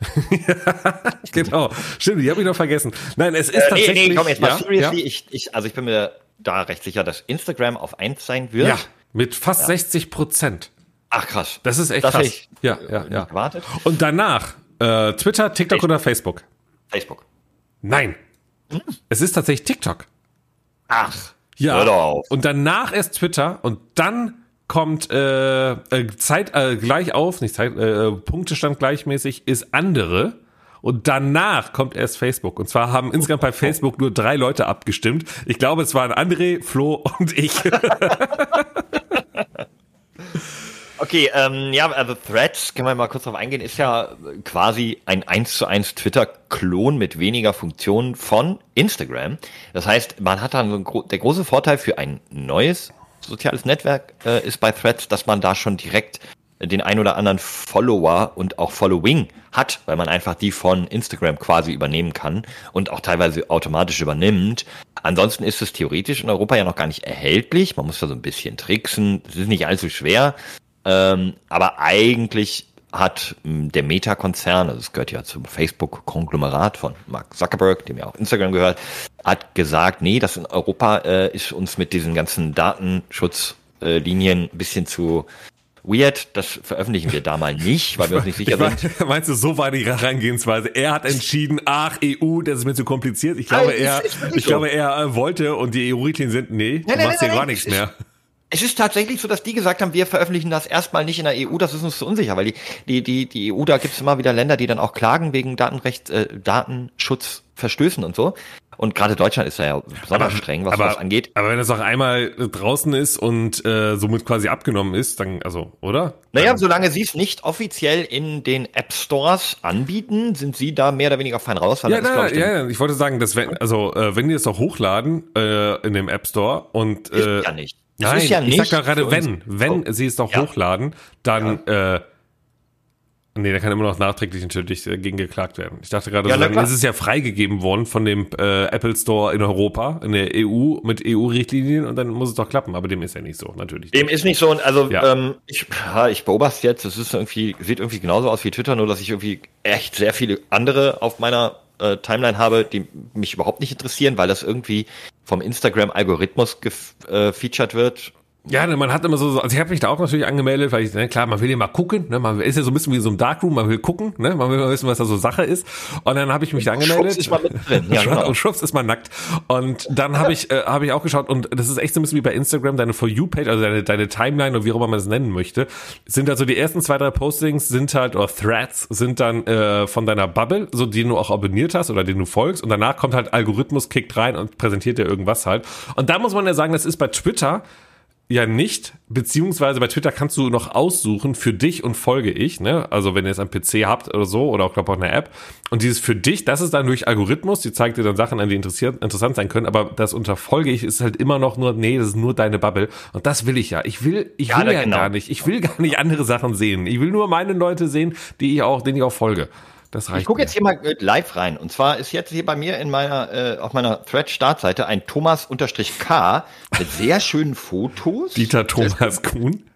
genau. Stimmt, die habe ich noch vergessen. Nein, es ist äh, tatsächlich. Nee, nee, komm jetzt mal ja, seriously. Ja. Ich, ich, also ich bin mir da recht sicher, dass Instagram auf eins sein wird. Ja, mit fast ja. 60 Prozent. Ach krass. Das ist echt das krass. Ich, ja, ja, ja. Gewartet. Und danach äh, Twitter, TikTok Facebook. oder Facebook? Facebook. Nein. Hm. Es ist tatsächlich TikTok. Ach. Ja. Und danach erst Twitter und dann kommt äh, äh, Zeit äh, gleich auf, nicht Zeit, äh, Punktestand gleichmäßig, ist andere. Und danach kommt erst Facebook. Und zwar haben insgesamt bei Facebook nur drei Leute abgestimmt. Ich glaube, es waren André, Flo und ich. okay, ähm, ja, also Threads, können wir mal kurz drauf eingehen, ist ja quasi ein 1 zu 1 Twitter-Klon mit weniger Funktionen von Instagram. Das heißt, man hat dann so ein, der große Vorteil für ein neues soziales Netzwerk äh, ist bei Threads, dass man da schon direkt den ein oder anderen Follower und auch Following hat, weil man einfach die von Instagram quasi übernehmen kann und auch teilweise automatisch übernimmt. Ansonsten ist es theoretisch in Europa ja noch gar nicht erhältlich. Man muss da so ein bisschen tricksen. Es ist nicht allzu schwer. Ähm, aber eigentlich hat hm, der Meta-Konzern, also es gehört ja zum Facebook-Konglomerat von Mark Zuckerberg, dem ja auch Instagram gehört, hat gesagt, nee, das in Europa äh, ist uns mit diesen ganzen Datenschutzlinien äh, ein bisschen zu weird, das veröffentlichen wir da mal nicht, weil wir uns nicht sicher sind. Meinst du, so war die Herangehensweise? Er hat entschieden, ach, EU, das ist mir zu kompliziert. Ich glaube, er, ich so. glaube, er äh, wollte und die EU-Richtlinien sind, nee, du nein, machst nein, hier gar nichts mehr. Es ist tatsächlich so, dass die gesagt haben, wir veröffentlichen das erstmal nicht in der EU, das ist uns zu unsicher, weil die, die, die, die EU, da gibt es immer wieder Länder, die dann auch klagen wegen Datenrecht, äh, Datenschutzverstößen und so. Und gerade Deutschland ist da ja besonders aber, streng, was aber, das angeht. Aber wenn es auch einmal draußen ist und äh, somit quasi abgenommen ist, dann, also, oder? Naja, dann, solange sie es nicht offiziell in den App Stores anbieten, sind sie da mehr oder weniger fein raus. ja, na, ich, ja, ja, ich wollte sagen, dass wenn, also äh, wenn die es auch hochladen äh, in dem App Store und äh, ist ja nicht. Nein, ja ich sag gerade wenn, wenn oh. sie es doch ja. hochladen, dann ja. äh, Nee, da kann immer noch nachträglich natürlich dagegen geklagt werden. Ich dachte gerade, ja, so, es ist ja freigegeben worden von dem äh, Apple Store in Europa, in der EU, mit EU-Richtlinien und dann muss es doch klappen, aber dem ist ja nicht so, natürlich. Dem ist nicht so und also ähm, ich, ich beobachte jetzt, es ist irgendwie, sieht irgendwie genauso aus wie Twitter, nur dass ich irgendwie echt sehr viele andere auf meiner äh, Timeline habe, die mich überhaupt nicht interessieren, weil das irgendwie vom Instagram-Algorithmus gefeatured äh, wird ja, ne, man hat immer so, also ich habe mich da auch natürlich angemeldet, weil ich, ne, klar, man will ja mal gucken, ne, man ist ja so ein bisschen wie so ein Darkroom, man will gucken, ne, man will mal wissen, was da so Sache ist. Und dann habe ich mich da angemeldet. Schubs ist mal mit drin. Ja, genau. Und Schubs ist mal nackt. Und dann habe ich, äh, habe ich auch geschaut und das ist echt so ein bisschen wie bei Instagram, deine For You-Page, also deine, deine Timeline oder wie auch immer man es nennen möchte, sind also die ersten zwei, drei Postings sind halt, oder Threads sind dann äh, von deiner Bubble, so die du auch abonniert hast oder den du folgst und danach kommt halt Algorithmus, kickt rein und präsentiert dir irgendwas halt. Und da muss man ja sagen, das ist bei Twitter ja nicht, beziehungsweise bei Twitter kannst du noch aussuchen, für dich und folge ich, ne? Also wenn ihr es am PC habt oder so, oder auch, glaube auch eine App. Und dieses für dich, das ist dann durch Algorithmus, die zeigt dir dann Sachen an, die interessiert, interessant sein können, aber das unter folge ich ist halt immer noch nur, nee, das ist nur deine Bubble. Und das will ich ja. Ich will, ich ja, will ja genau. gar nicht, ich will gar nicht andere Sachen sehen. Ich will nur meine Leute sehen, die ich auch, denen ich auch folge. Das reicht. Ich gucke jetzt hier mal äh, live rein. Und zwar ist jetzt hier bei mir in meiner, äh, auf meiner Thread-Startseite ein Thomas-K mit sehr schönen Fotos. Dieter Thomas Kuhn.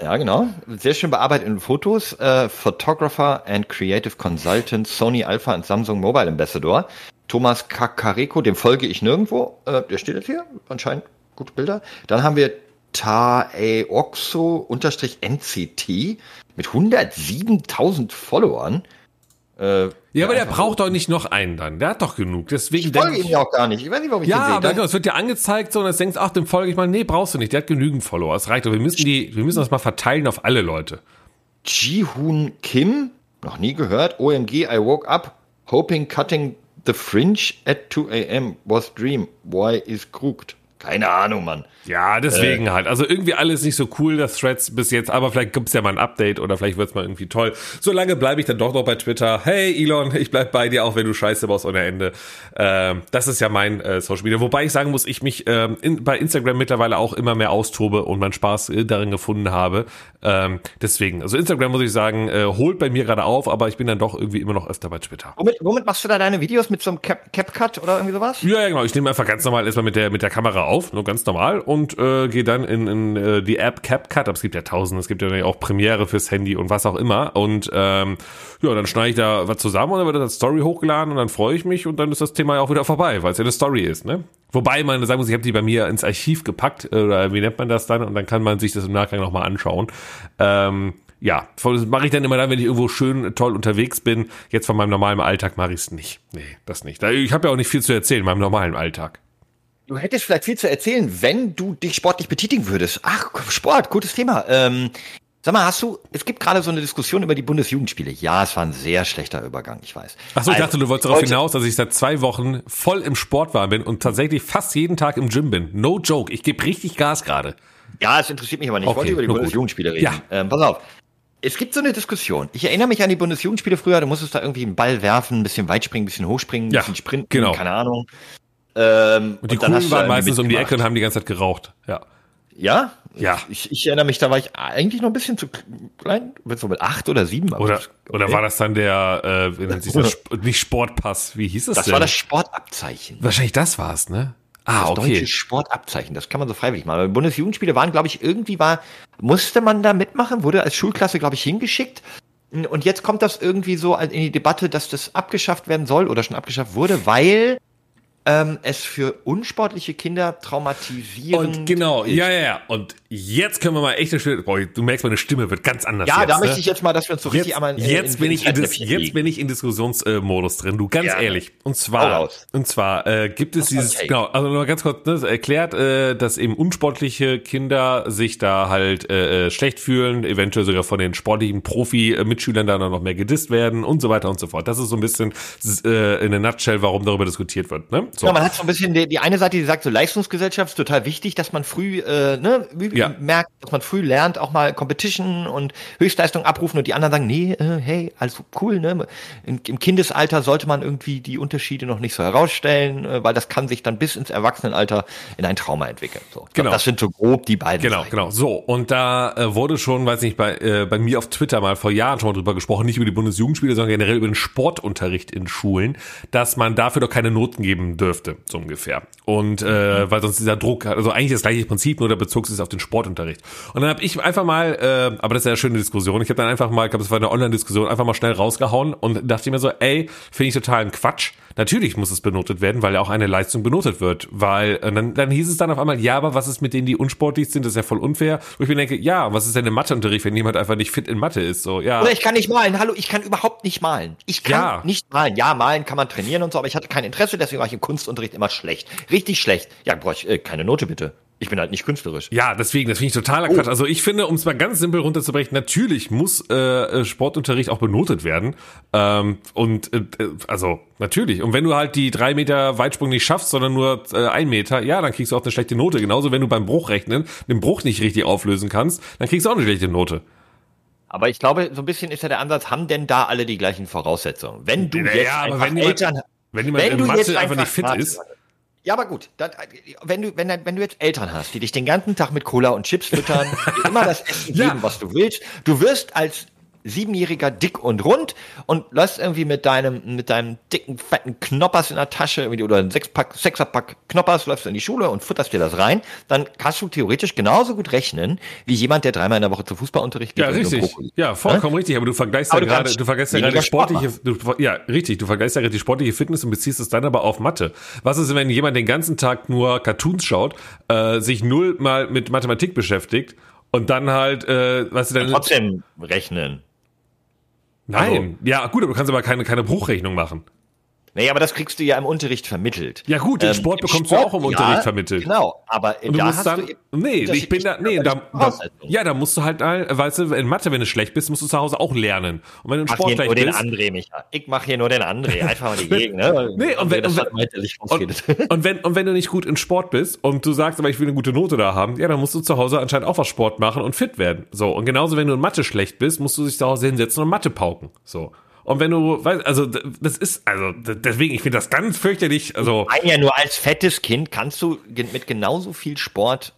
Ja, genau. Sehr schön bearbeiteten Fotos. Äh, Photographer and Creative Consultant, Sony Alpha und Samsung Mobile Ambassador. Thomas Kakareko, dem folge ich nirgendwo. Äh, der steht jetzt hier. Anscheinend gute Bilder. Dann haben wir Taeoxo unterstrich NCT mit 107.000 Followern. Äh, Ja, aber der braucht doch nicht noch einen dann. Der hat doch genug. Deswegen Ich folge ihm ja auch gar nicht. Ich weiß nicht, warum ich Ja, den sehe. aber Dann- genau, es wird dir angezeigt so und jetzt denkst, ach, dem folge ich mal. Nee, brauchst du nicht. Der hat genügend Follower. Es reicht doch. Wir müssen die, wir müssen das mal verteilen auf alle Leute. Ji-Hoon Kim, noch nie gehört. OMG, I woke up hoping cutting the fringe at 2 a.m. was dream. Why is crooked? Keine Ahnung, Mann. Ja, Äh. deswegen halt. Also irgendwie alles nicht so cool, das Threads bis jetzt, aber vielleicht gibt's ja mal ein Update oder vielleicht wird's mal irgendwie toll. Solange bleibe ich dann doch noch bei Twitter. Hey Elon, ich bleib bei dir, auch wenn du Scheiße baust ohne Ende. Ähm, das ist ja mein äh, Social Media. Wobei ich sagen muss, ich mich ähm, in, bei Instagram mittlerweile auch immer mehr austobe und meinen Spaß äh, darin gefunden habe. Ähm, deswegen, also Instagram muss ich sagen, äh, holt bei mir gerade auf, aber ich bin dann doch irgendwie immer noch öfter bei Twitter. Womit, womit machst du da deine Videos? Mit so einem Cap CapCut oder irgendwie sowas? Ja, ja, genau. Ich nehme einfach ganz normal erstmal mit der, mit der Kamera auf, nur ganz normal und äh, gehe dann in, in äh, die App CapCut. Aber es gibt ja tausend, es gibt ja auch Premiere fürs Handy und was auch immer. Und ähm, ja, dann schneide ich da was zusammen und dann wird das Story hochgeladen und dann freue ich mich und dann ist das Thema ja auch wieder vorbei, weil es ja eine Story ist, ne? Wobei man sagen muss, ich habe die bei mir ins Archiv gepackt, äh, oder wie nennt man das dann? Und dann kann man sich das im Nachgang nochmal anschauen. Ähm, ja, das mache ich dann immer dann, wenn ich irgendwo schön toll unterwegs bin. Jetzt von meinem normalen Alltag mache ich es nicht. Nee, das nicht. Ich habe ja auch nicht viel zu erzählen in meinem normalen Alltag. Du hättest vielleicht viel zu erzählen, wenn du dich sportlich betätigen würdest. Ach, Sport, gutes Thema. Ähm, sag mal, hast du, es gibt gerade so eine Diskussion über die Bundesjugendspiele. Ja, es war ein sehr schlechter Übergang, ich weiß. Achso, ich Also, dachte, du wolltest darauf hinaus, dass ich seit zwei Wochen voll im Sport war bin und tatsächlich fast jeden Tag im Gym bin. No joke. Ich gebe richtig Gas gerade. Ja, es interessiert mich aber nicht. Ich Okay, wollte über die. Bundesjugendspiele reden. Ja. Ähm, pass auf. Es gibt so eine Diskussion. Ich erinnere mich an die Bundesjugendspiele früher. Du musstest da irgendwie einen Ball werfen, ein bisschen Weitspringen, ein bisschen hochspringen, ein Ja, bisschen sprinten, genau. keine Ahnung. Ähm, Und die dann hast Coolen waren meistens um die. Ecke und haben die ganze Zeit geraucht. Ja. Ja? Ja. Ich, ich erinnere mich, da war ich eigentlich noch ein bisschen zu klein. So mit acht oder sieben. Oder, das- oder war das dann der, äh, wie nennt sich das? Sp- nicht Sportpass, wie hieß es Das denn? war das Sportabzeichen. Wahrscheinlich das war's, ne? Ah, Das okay. deutsche Sportabzeichen, das kann man so freiwillig machen. Bundesjugendspiele waren, glaube ich, irgendwie war, musste man da mitmachen, wurde als Schulklasse, glaube ich, hingeschickt. Und jetzt kommt das irgendwie so in die Debatte, dass das abgeschafft werden soll oder schon abgeschafft wurde, weil ähm, es für unsportliche Kinder traumatisierend Und genau, ist. ja, ja, ja. Und jetzt können wir mal echt eine boah, du merkst, meine Stimme wird ganz anders Ja, jetzt, da ne? möchte ich jetzt mal, dass wir uns so richtig Jetzt, einmal äh, jetzt, bin ich in Dis, jetzt bin ich in Diskussionsmodus drin, du ganz Ja. ehrlich. Und zwar, und zwar äh, gibt es mal dieses, genau, also nur ganz kurz, ne, erklärt, äh, dass eben unsportliche Kinder sich da halt äh, äh, schlecht fühlen, eventuell sogar von den sportlichen Profi-Mitschülern dann noch mehr gedisst werden und so weiter und so fort. Das ist so ein bisschen äh, in a nutshell, warum darüber diskutiert wird. Ne? So. Ja, man hat so ein bisschen die, die eine Seite, die sagt, so Leistungsgesellschaft ist total wichtig, dass man früh äh, ne, wie- Ja. merkt, dass man früh lernt, auch mal Competition und Höchstleistung abrufen und die anderen sagen, nee, äh, hey, alles cool, ne? Im, Im Kindesalter sollte man irgendwie die Unterschiede noch nicht so herausstellen, äh, weil das kann sich dann bis ins Erwachsenenalter in ein Trauma entwickeln. So. Ich glaub, Genau. Das sind so grob die beiden Genau, Seiten. genau. So, und da äh, wurde schon, weiß nicht, bei, äh, bei mir auf Twitter mal vor Jahren schon mal drüber gesprochen, nicht über die Bundesjugendspiele, sondern generell über den Sportunterricht in Schulen, dass man dafür doch keine Noten geben dürfte, so ungefähr. Und äh, weil sonst dieser Druck, also eigentlich das gleiche Prinzip, nur der Bezug ist auf den Sportunterricht. Und dann habe ich einfach mal, äh, aber das ist ja eine schöne Diskussion, ich habe dann einfach mal, ich glaube, es war eine Online-Diskussion, einfach mal schnell rausgehauen und dachte mir so, ey, finde ich total ein Quatsch. Natürlich muss es benotet werden, weil ja auch eine Leistung benotet wird. Weil äh, dann, dann hieß es dann auf einmal, ja, aber was ist mit denen, die unsportlich sind? Das ist ja voll unfair. Wo ich mir denke, ja, was ist denn im Matheunterricht, wenn jemand einfach nicht fit in Mathe ist? So, ja. Oder ich kann nicht malen. Hallo, ich kann überhaupt nicht malen. Ich kann Ja. nicht malen. Ja, malen kann man trainieren und so, aber ich hatte kein Interesse, deswegen war ich im Kunstunterricht immer schlecht. Richtig schlecht. Ja, brauche ich äh, keine Note bitte. Ich bin halt nicht künstlerisch. Ja, deswegen, das finde ich totaler Quatsch. Also ich finde, um es mal ganz simpel runterzubrechen, natürlich muss äh, äh, Sportunterricht auch benotet werden. Ähm, und äh, äh, also natürlich. Und wenn du halt die drei Meter Weitsprung nicht schaffst, sondern nur äh, ein Meter, ja, dann kriegst du auch eine schlechte Note. Genauso, wenn du beim Bruchrechnen den Bruch nicht richtig auflösen kannst, dann kriegst du auch eine schlechte Note. Aber ich glaube, so ein bisschen ist ja der Ansatz, haben denn da alle die gleichen Voraussetzungen? Wenn du Ja, jetzt ja, aber einfach wenn jemand- Eltern, Wenn jemand wenn in du Mathe jetzt einfach, einfach nicht fit warte, ist. Ja, aber gut, dann, wenn du wenn, wenn du jetzt Eltern hast, die dich den ganzen Tag mit Cola und Chips füttern, immer das Essen Ja. geben, was du willst, du wirst als siebenjähriger dick und rund und läufst irgendwie mit deinem, mit deinem dicken, fetten Knoppers in der Tasche irgendwie, oder ein Sechspack, Sechserpack Knoppers, läufst du in die Schule und futterst dir das rein, dann kannst du theoretisch genauso gut rechnen, wie jemand, der dreimal in der Woche zum Fußballunterricht geht. Ja, richtig. Ja, vollkommen ja? richtig. Aber du vergleichst aber ja gerade, du vergleichst ja gerade sportliche, du, ja, richtig. Du vergleichst ja gerade die sportliche Fitness und beziehst es dann aber auf Mathe. Was ist, wenn jemand den ganzen Tag nur Cartoons schaut, äh, sich null mal mit Mathematik beschäftigt und dann halt, äh, was du dann. Trotzdem rechnen. Nein, also, ja gut, aber du kannst aber keine, keine Bruchrechnung machen. Naja, aber das kriegst du ja im Unterricht vermittelt. Ja gut, den ähm, Sport bekommst Sport, du auch im Unterricht ja, vermittelt. Genau, aber und da hast dann, du nee, ich bin da, nee, da, da, ja, da musst du halt, weißt du, in Mathe, wenn du schlecht bist, musst du zu Hause auch lernen. Und wenn du in Sport hier nur bist, den André, Micha. Ich mache hier nur den André, einfach mal die Gegend, ne? nee, und wenn, und, und, und, wenn, und wenn du nicht gut in Sport bist und du sagst, aber ich will eine gute Note da haben, ja, dann musst du zu Hause anscheinend auch was Sport machen und fit werden. So, und genauso, wenn du in Mathe schlecht bist, musst du dich zu Hause hinsetzen und Mathe pauken. So. Und wenn du, weißt, also das ist, also deswegen, ich finde das ganz fürchterlich. Also Nein, ja nur als fettes Kind kannst du mit genauso viel Sport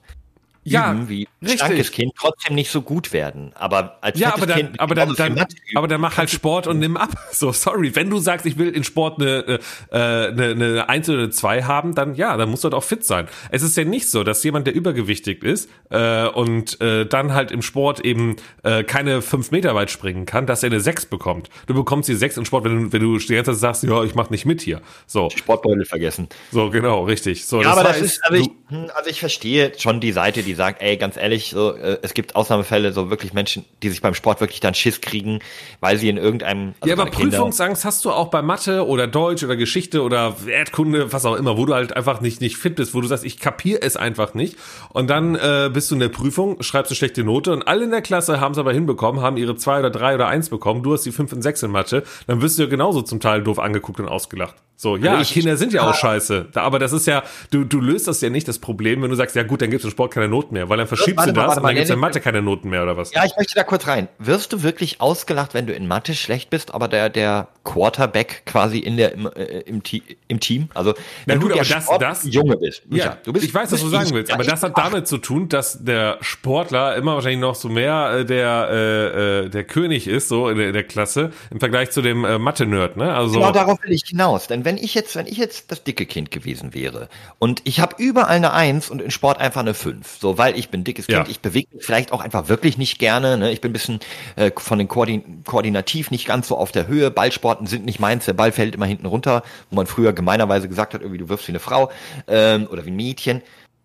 ja, üben wie ein starkes Kind trotzdem nicht so gut werden. Aber als ja, aber dann, kind aber dann, dann aber dann mach halt Sport und nimm ab. So, sorry. Wenn du sagst, ich will in Sport eine, äh, eine, eine Eins oder eine Zwei haben, dann ja, dann musst du halt auch fit sein. Es ist ja nicht so, dass jemand, der übergewichtig ist äh, und äh, dann halt im Sport eben äh, keine fünf Meter weit springen kann, dass er eine Sechs bekommt. Du bekommst die Sechs im Sport, wenn du, wenn du die ganze Zeit sagst, ja, ich mach nicht mit hier. So. Sportbeutel vergessen. So, genau, richtig. So, ja, das aber heißt, das ist, also ich, also ich verstehe schon die Seite, die sagt, ey, ganz ehrlich, so, äh, es gibt Ausnahmefälle, so wirklich Menschen, die sich beim Sport wirklich dann Schiss kriegen, weil sie in irgendeinem. Also ja, aber Prüfungsangst hast du auch bei Mathe oder Deutsch oder Geschichte oder Erdkunde, was auch immer, wo du halt einfach nicht, nicht fit bist, wo du sagst, ich kapiere es einfach nicht. Und dann äh, bist du in der Prüfung, schreibst eine schlechte Note und alle in der Klasse haben es aber hinbekommen, haben ihre zwei oder drei oder eins bekommen, du hast die fünf und sechs in Mathe, dann wirst du ja genauso zum Teil doof angeguckt und ausgelacht. So, ja, ich, Kinder sind ja auch scheiße. Da, aber das ist ja, du, du löst das ja nicht das Problem, wenn du sagst, ja gut, dann gibt's im Sport keine Noten mehr, weil dann verschiebst warte, du das warte, und dann gibt's in Mathe keine Noten mehr oder was? Ja, ich möchte da kurz rein. Wirst du wirklich ausgelacht, wenn du in Mathe schlecht bist, aber der, der Quarterback quasi in der, im, äh, im, im Team? Also, wenn gut, du der das, das, Junge bist. ja, du bist, ich weiß, was du sagen willst, aber das hat damit zu tun, dass der Sportler immer wahrscheinlich noch so mehr äh, der, äh, äh, der König ist, so in der, in der Klasse, im Vergleich zu dem äh, Mathe-Nerd, ne? Also, genau darauf will ich hinaus. Denn wenn ich jetzt, wenn ich jetzt das dicke Kind gewesen wäre und ich habe überall eine Eins und in Sport einfach eine Fünf, so weil ich bin dickes Kind, ja. ich bewege mich vielleicht auch einfach wirklich nicht gerne, ne? ich bin ein bisschen äh, von den Koordin Koordinativ nicht ganz so auf der Höhe, Ballsporten sind nicht meins, der Ball fällt immer hinten runter, wo man früher gemeinerweise gesagt hat, irgendwie du wirfst wie eine Frau ähm, oder wie ein Mädchen.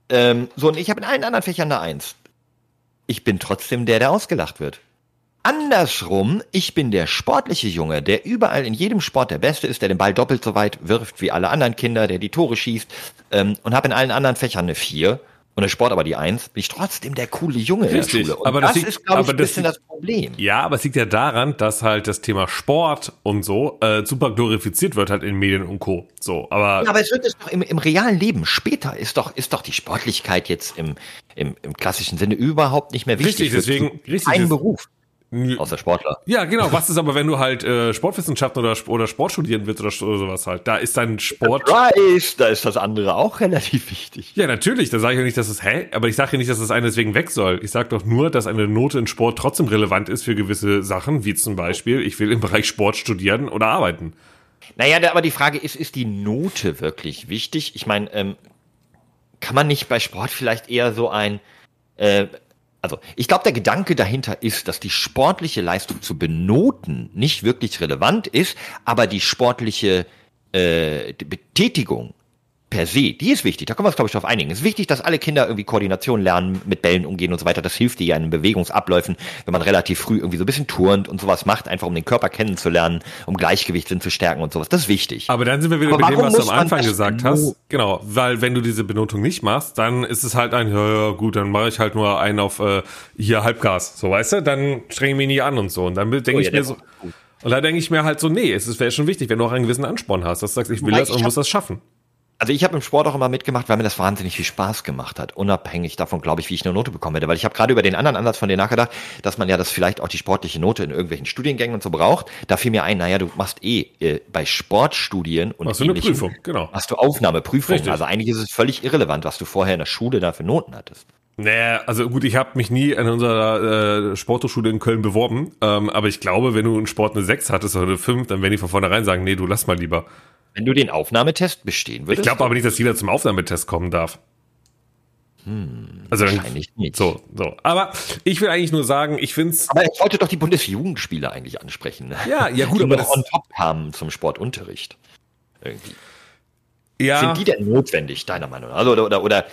Ähm, so und ich habe in allen anderen Fächern eine Eins. Ich bin trotzdem der, der ausgelacht wird. Andersrum, ich bin der sportliche Junge, der überall in jedem Sport der Beste ist, der den Ball doppelt so weit wirft wie alle anderen Kinder, der die Tore schießt ähm, und habe in allen anderen Fächern eine Vier und der Sport aber die Eins, bin ich trotzdem der coole Junge Richtig. in der Schule. Und aber das, das ist, glaube ich, ein bisschen das, das Problem. Ja, aber es liegt ja daran, dass halt das Thema Sport und so äh, super glorifiziert wird halt in Medien und Co. So, aber ja, aber es wird es doch im, im realen Leben später ist doch ist doch die Sportlichkeit jetzt im im, im klassischen Sinne überhaupt nicht mehr wichtig. Richtig, deswegen richtig. Ein Beruf. Außer Sportler. Ja, genau. Was ist aber, wenn du halt äh, Sportwissenschaften oder, oder Sport studieren willst oder, oder sowas halt? Da ist dein Sport. Surprise, da ist das andere auch relativ wichtig. Ja, natürlich. Da sage ich ja nicht, dass es, hä? Aber ich sage ja nicht, dass das eine deswegen weg soll. Ich sage doch nur, dass eine Note in Sport trotzdem relevant ist für gewisse Sachen, wie zum Beispiel, ich will im Bereich Sport studieren oder arbeiten. Naja, aber die Frage ist, ist die Note wirklich wichtig? Ich meine, ähm, kann man nicht bei Sport vielleicht eher so ein äh, also ich glaube, der Gedanke dahinter ist, dass die sportliche Leistung zu benoten nicht wirklich relevant ist, aber die sportliche äh, Betätigung per se, die ist wichtig. Da können wir uns, glaube ich, darauf einigen. Es ist wichtig, dass alle Kinder irgendwie Koordination lernen, mit Bällen umgehen und so weiter. Das hilft dir ja in Bewegungsabläufen, wenn man relativ früh irgendwie so ein bisschen turnt und sowas macht, einfach um den Körper kennenzulernen, um Gleichgewichtssinn zu stärken und sowas. Das ist wichtig. Aber dann sind wir wieder bei dem, was du am Anfang gesagt hast. Genau, weil wenn du diese Benotung nicht machst, dann ist es halt ein, ja, ja gut, dann mache ich halt nur einen auf äh, hier Halbgas. So, weißt du, dann strenge ich mich nie an und so. Und dann denke oh, ich ja, mir so. Und da denke ich mir halt so, nee, es wäre schon wichtig, wenn du auch einen gewissen Ansporn hast, dass du sagst, ich will Weil das und muss das schaffen. Also ich habe im Sport auch immer mitgemacht, weil mir das wahnsinnig viel Spaß gemacht hat, unabhängig davon, glaube ich, wie ich eine Note bekommen hätte. Weil ich habe gerade über den anderen Ansatz von dir nachgedacht, dass man ja das vielleicht auch die sportliche Note in irgendwelchen Studiengängen und so braucht. Da fiel mir ein, naja, du machst eh äh, bei Sportstudien und machst du eine Prüfung, genau. Machst du Aufnahmeprüfungen. Also eigentlich ist es völlig irrelevant, was du vorher in der Schule da für Noten hattest. Naja, also gut, ich habe mich nie an unserer äh, Sporthochschule in Köln beworben, ähm, aber ich glaube, wenn du in Sport eine 6 hattest oder eine 5, dann werden die von vornherein sagen, nee, du lass mal lieber. Wenn du den Aufnahmetest bestehen würdest? Ich glaube aber nicht, dass jeder zum Aufnahmetest kommen darf. Hm, also dann, wahrscheinlich nicht. So, so. Aber ich will eigentlich nur sagen, ich find's. Aber ich wollte doch die Bundesjugendspiele eigentlich ansprechen. ne? Ja, ja gut, die aber noch das, on top kamen zum Sportunterricht. Irgendwie. ja, Sind die denn notwendig, deiner Meinung nach? Also, oder, oder, oder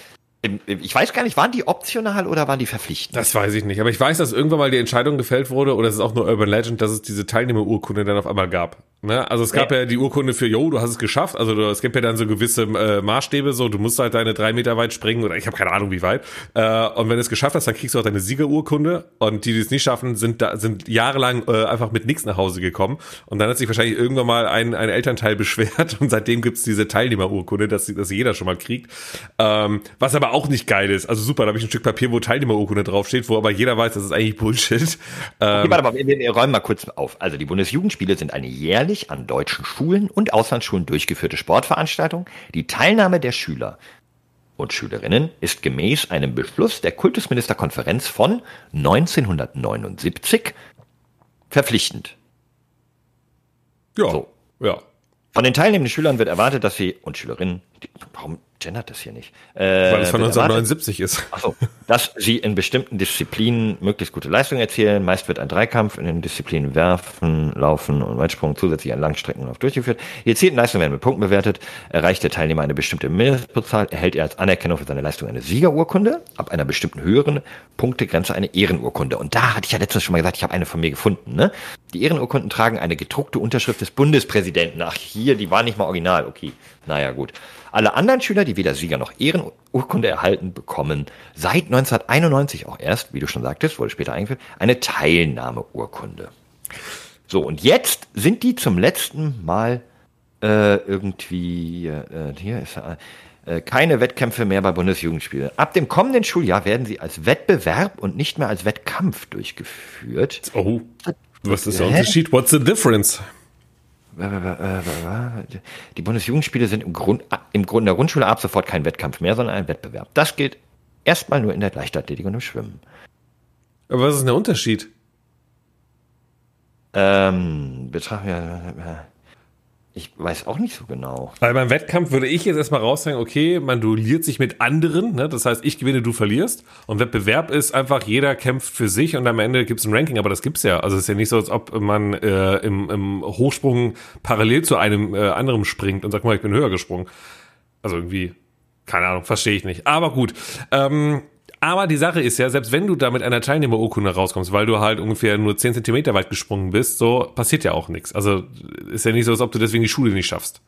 ich weiß gar nicht, waren die optional oder waren die verpflichtend? das weiß ich nicht. Aber ich weiß, dass irgendwann mal die Entscheidung gefällt wurde, oder es ist auch nur Urban Legend, dass es diese Teilnehmerurkunde dann auf einmal gab. Ne? Also es gab ja. die Urkunde für, yo, du hast es geschafft. Also du, es gibt ja dann so gewisse äh, Maßstäbe, so du musst halt deine drei Meter weit springen oder ich habe keine Ahnung wie weit. Äh, und wenn du es geschafft hast, dann kriegst du auch deine Siegerurkunde. Und die, die es nicht schaffen, sind da sind jahrelang äh, einfach mit nichts nach Hause gekommen. Und dann hat sich wahrscheinlich irgendwann mal ein, ein Elternteil beschwert und seitdem gibt's diese Teilnehmerurkunde, dass, dass jeder schon mal kriegt. Ähm, was aber auch nicht geil ist. Also super, da habe ich ein Stück Papier, wo Teilnehmerurkunde draufsteht, wo aber jeder weiß, das ist eigentlich Bullshit. Ähm, Okay, warte mal, wir, wir räumen mal kurz auf. Also die Bundesjugendspiele sind eine jährlich an deutschen Schulen und Auslandsschulen durchgeführte Sportveranstaltung. Die Teilnahme der Schüler und Schülerinnen ist gemäß einem Beschluss der Kultusministerkonferenz von 1979 verpflichtend. ja, so. ja. Von den teilnehmenden Schülern wird erwartet, dass sie und Schülerinnen, die, warum gendert das hier nicht? Äh, Weil es von wird erwartet- 1979 ist. Achso, dass sie in bestimmten Disziplinen möglichst gute Leistungen erzielen. Meist wird ein Dreikampf in den Disziplinen Werfen, Laufen und Weitsprung zusätzlich ein Langstreckenlauf durchgeführt. Die erzielten Leistungen werden mit Punkten bewertet. Erreicht der Teilnehmer eine bestimmte Mindestpunktzahl, erhält er als Anerkennung für seine Leistung eine Siegerurkunde, ab einer bestimmten höheren Punktegrenze eine Ehrenurkunde. Und da hatte ich ja letztens schon mal gesagt, ich habe eine von mir gefunden. Ne? Die Ehrenurkunden tragen eine gedruckte Unterschrift des Bundespräsidenten. Ach, hier, die war nicht mal original. Okay, naja, gut. Alle anderen Schüler, die weder Sieger noch Ehrenurkunde erhalten, bekommen seit 1991 auch erst, wie du schon sagtest, wurde später eingeführt, eine Teilnahmeurkunde. So, und jetzt sind die zum letzten Mal äh, irgendwie, äh, hier ist äh, keine Wettkämpfe mehr bei Bundesjugendspielen. Ab dem kommenden Schuljahr werden sie als Wettbewerb und nicht mehr als Wettkampf durchgeführt. Oh, was ist der? Unterschied? What's the difference? Die Bundesjugendspiele sind im Grund, im Grund in der Grundschule ab sofort kein Wettkampf mehr, sondern ein Wettbewerb. Das gilt erstmal nur in der Leichtathletik und im Schwimmen. Aber was ist denn der Unterschied? Ähm, betrachten wir, ich weiß auch nicht so genau. Weil beim Wettkampf würde ich jetzt erstmal raussagen, okay, man duelliert sich mit anderen, ne? das heißt, ich gewinne, du verlierst. Und Wettbewerb ist einfach, jeder kämpft für sich und am Ende gibt es ein Ranking, aber das gibt's ja. Also es ist ja nicht so, als ob man äh, im, im Hochsprung parallel zu einem äh, anderen springt und sagt mal, ich bin höher gesprungen. Also irgendwie, keine Ahnung, verstehe ich nicht. Aber gut. Ähm, aber die Sache ist ja, selbst wenn du da mit einer Teilnehmerurkunde rauskommst, weil du halt ungefähr nur 10 Zentimeter weit gesprungen bist, so passiert ja auch nichts. Also ist ja nicht so, als ob du deswegen die Schule nicht schaffst.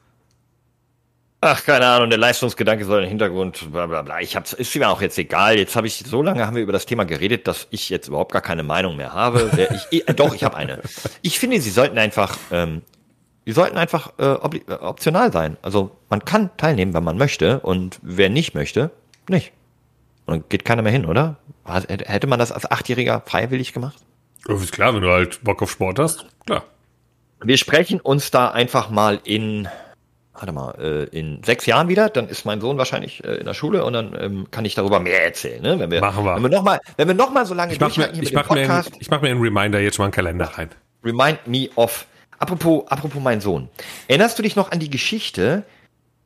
Ach, keine Ahnung, der Leistungsgedanke soll im Hintergrund, bla bla bla. Ich hab's, ist mir auch jetzt egal. Jetzt habe ich, so lange haben wir über das Thema geredet, dass ich jetzt überhaupt gar keine Meinung mehr habe. Ich, äh, doch, ich habe eine. Ich finde, sie sollten einfach, ähm, sie sollten einfach äh, äh, optional sein. Also man kann teilnehmen, wenn man möchte, und wer nicht möchte, nicht. Und dann geht keiner mehr hin, oder? Hätte man das als Achtjähriger freiwillig gemacht? Ist klar, wenn du halt Bock auf Sport hast, klar. Wir sprechen uns da einfach mal in, warte mal, äh, in sechs Jahren wieder. Dann ist mein Sohn wahrscheinlich äh, in der Schule und dann ähm, kann ich darüber mehr erzählen. Ne? Wenn wir, Machen wir. Wenn wir noch mal, wenn wir noch mal so lange Ich mach mir, ich mach mir, einen, Podcast, ich mach mir einen Reminder jetzt mal einen Kalender rein. remind me of. Apropos, apropos mein Sohn. Erinnerst du dich noch an die Geschichte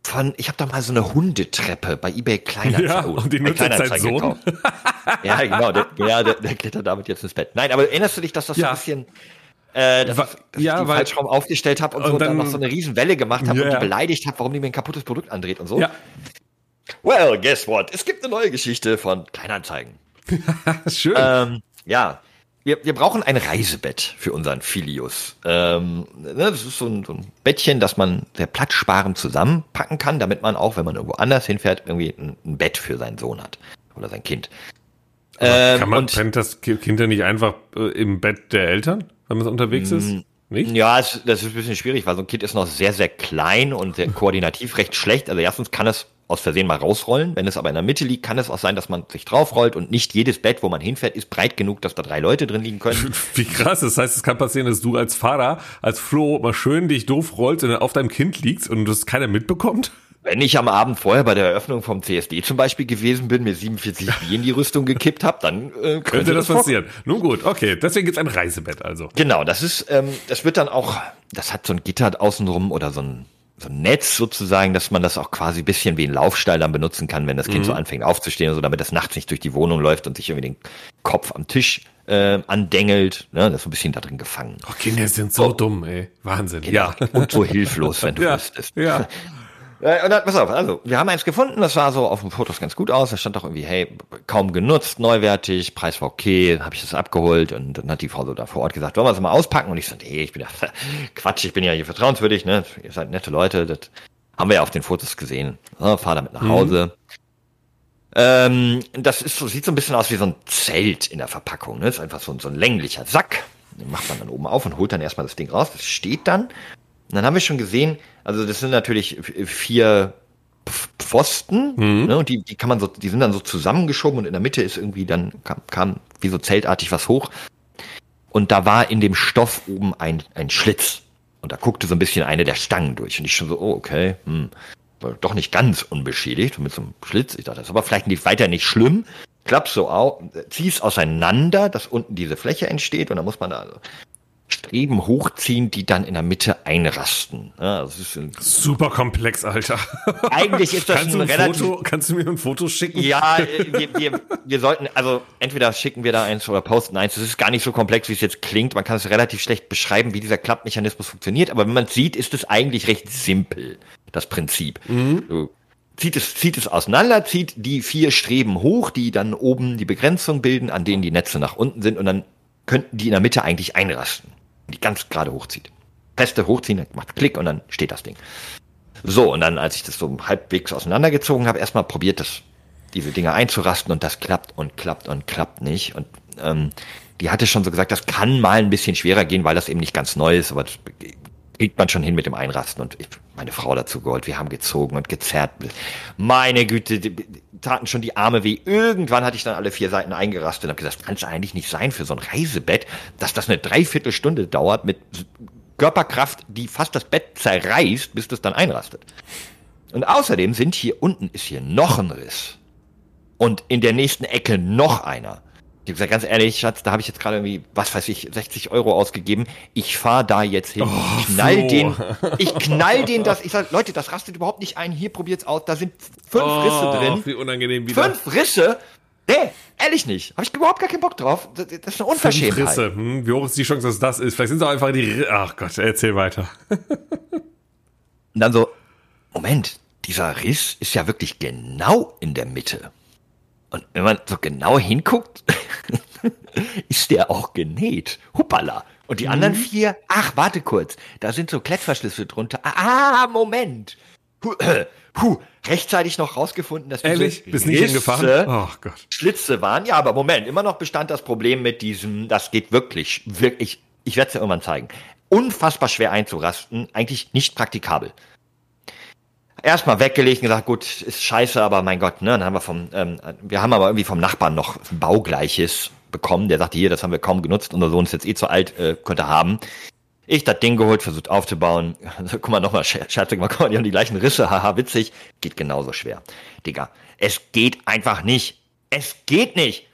von, ich habe da mal so eine Hundetreppe bei eBay Kleinanzeigen, Ja, und die nutzt jetzt Sohn. gekauft. Ja, genau, der, ja, der, der klettert damit jetzt ins Bett. Nein, aber erinnerst du dich, dass das so Ja. ein bisschen äh, dass, ja, ich die weil- falsch rum aufgestellt habe und, und so, dann, dann- noch so eine riesen Welle gemacht habe Ja, und die beleidigt habe, warum die mir ein kaputtes Produkt andreht und so. Ja, Well, guess what? Es gibt eine neue Geschichte von Kleinanzeigen. schön. Ähm, ja, wir, wir brauchen ein Reisebett für unseren Filius. Ähm, ne, das ist so ein, so ein Bettchen, das man sehr platzsparend zusammenpacken kann, damit man auch, wenn man irgendwo anders hinfährt, irgendwie ein, ein Bett für seinen Sohn hat oder sein Kind. Ähm, Kann man, und pennt das Ki- Kind ja nicht einfach äh, im Bett der Eltern, wenn man unterwegs ist? Nicht? Ja, das ist ein bisschen schwierig, weil so ein Kind ist noch sehr, sehr klein und sehr koordinativ recht schlecht. Also erstens kann es aus Versehen mal rausrollen. Wenn es aber in der Mitte liegt, kann es auch sein, dass man sich draufrollt und nicht jedes Bett, wo man hinfährt, ist breit genug, dass da drei Leute drin liegen können. Wie krass, das heißt, es kann passieren, dass du als Vater, als Flo mal schön dich doof rollst und dann auf deinem Kind liegst und das keiner mitbekommt? Wenn ich am Abend vorher bei der Eröffnung vom CSD zum Beispiel gewesen bin, mir 47 Bier in die Rüstung gekippt habe, dann äh, könnte, Könnte das das passieren. Nun gut, okay. Deswegen gibt's ein Reisebett also. Genau, das ist, ähm, das wird dann auch, das hat so ein Gitter außenrum oder so ein, so ein Netz sozusagen, dass man das auch quasi ein bisschen wie ein Laufstall dann benutzen kann, wenn das Kind so anfängt aufzustehen und so, damit das nachts nicht durch die Wohnung läuft und sich irgendwie den Kopf am Tisch äh, andengelt. Ne? Das ist so ein bisschen da drin gefangen. Oh, Kinder sind so dumm, ey. Wahnsinn. Ja. Und so hilflos, wenn du Ja. wüsstest. Ja. Äh, Und dann, pass auf, also, wir haben eins gefunden, das sah so auf den Fotos ganz gut aus. Da stand doch irgendwie, hey, kaum genutzt, neuwertig, Preis war okay, habe ich das abgeholt und dann hat die Frau so da vor Ort gesagt, wollen wir das mal auspacken? Und ich so, nee, ich bin ja, Quatsch, ich bin ja hier vertrauenswürdig, ne? Ihr seid nette Leute, das haben wir ja auf den Fotos gesehen. Ja, fahr damit nach Hause. Ähm, das ist so, sieht so ein bisschen aus wie so ein Zelt in der Verpackung, ne? ist einfach so, ein- so ein länglicher Sack. Den macht man dann oben auf und holt dann erstmal das Ding raus. Das steht dann. Und dann haben wir schon gesehen, also das sind natürlich vier Pf- Pfosten, ne, und die, die kann man so, die sind dann so zusammengeschoben und in der Mitte ist irgendwie dann kam, kam wie so zeltartig was hoch. Und da war in dem Stoff oben ein, ein Schlitz. Und da guckte so ein bisschen eine der Stangen durch. Und ich schon so, oh, okay, hm, doch nicht ganz unbeschädigt mit so einem Schlitz. Ich dachte, das ist aber vielleicht nicht weiter nicht schlimm. Klappst so auf, ziehst auseinander, dass unten diese Fläche entsteht und dann muss man da also Streben hochziehen, die dann in der Mitte einrasten. Ja, das ist ein, Super komplex, Alter. eigentlich ist das Kannst du, ein ein relativ Foto, kannst du mir ein Foto schicken? ja, äh, wir, wir, wir sollten, also entweder schicken wir da eins oder posten eins. Das ist gar nicht so komplex, wie es jetzt klingt. Man kann es relativ schlecht beschreiben, wie dieser Klappmechanismus funktioniert. Aber wenn man es sieht, ist es eigentlich recht simpel, das Prinzip. Du zieht es, zieht es auseinander, zieht die vier Streben hoch, die dann oben die Begrenzung bilden, an denen die Netze nach unten sind. Und dann könnten die in der Mitte eigentlich einrasten. Die ganz gerade hochzieht. Feste hochziehen, macht Klick und dann steht das Ding. So, und dann, als ich das so halbwegs auseinandergezogen habe, erstmal probiert das, diese Dinger einzurasten und das klappt und klappt und klappt nicht. Und ähm, die hatte schon so gesagt, das kann mal ein bisschen schwerer gehen, weil das eben nicht ganz neu ist, aber das kriegt man schon hin mit dem Einrasten. Und ich, meine Frau dazu geholt, wir haben gezogen und gezerrt. Meine Güte, die taten schon die Arme weh. Irgendwann hatte ich dann alle vier Seiten eingerastet und habe gesagt, das kann es eigentlich nicht sein für so ein Reisebett, dass das eine Dreiviertelstunde dauert mit Körperkraft, die fast das Bett zerreißt, bis das dann einrastet. Und außerdem sind hier unten ist hier noch ein Riss. Und in der nächsten Ecke noch einer. Ich gesagt, ganz ehrlich, Schatz, da habe ich jetzt gerade irgendwie, was weiß ich, 60 Euro ausgegeben. Ich fahr da jetzt hin. ich knall Flo. den, ich knall den das. Ich sag, Leute, das rastet überhaupt nicht ein. Hier probiert's aus. Da sind fünf Risse drin. Oh, Wie unangenehm wieder. Fünf Risse? Nee, ehrlich nicht. Habe ich überhaupt gar keinen Bock drauf. Das, das ist eine Fünf Unverschämtheit. Risse. Hm, wie hoch ist die Chance, dass das ist? Vielleicht sind es auch einfach die. Ach Gott, erzähl weiter. Und dann so, Moment, dieser Riss ist ja wirklich genau in der Mitte. Und wenn man so genau hinguckt, ist der auch genäht. Huppala. Und die anderen vier, ach, warte kurz, da sind so Klettverschlüsse drunter. Ah, Moment. Puh, äh, puh, rechtzeitig noch rausgefunden, dass Ehrlich? Bist nicht hingefahren? Oh Gott. Schlitze waren. Ja, aber Moment, immer noch bestand das Problem mit diesem, das geht wirklich, wirklich, ich werde es ja irgendwann zeigen, unfassbar schwer einzurasten, eigentlich nicht praktikabel. Erstmal weggelegt und gesagt, gut, ist scheiße, aber mein Gott, ne, dann haben wir vom, ähm, wir haben aber irgendwie vom Nachbarn noch baugleiches bekommen, der sagte, hier, das haben wir kaum genutzt, unser Sohn ist jetzt eh zu alt, äh, könnte haben. Ich das Ding geholt, versucht aufzubauen. Guck mal, nochmal, scherzig mal, guck mal, die haben die gleichen Risse, haha, witzig. Geht genauso schwer. Digga, es geht einfach nicht. Es geht nicht.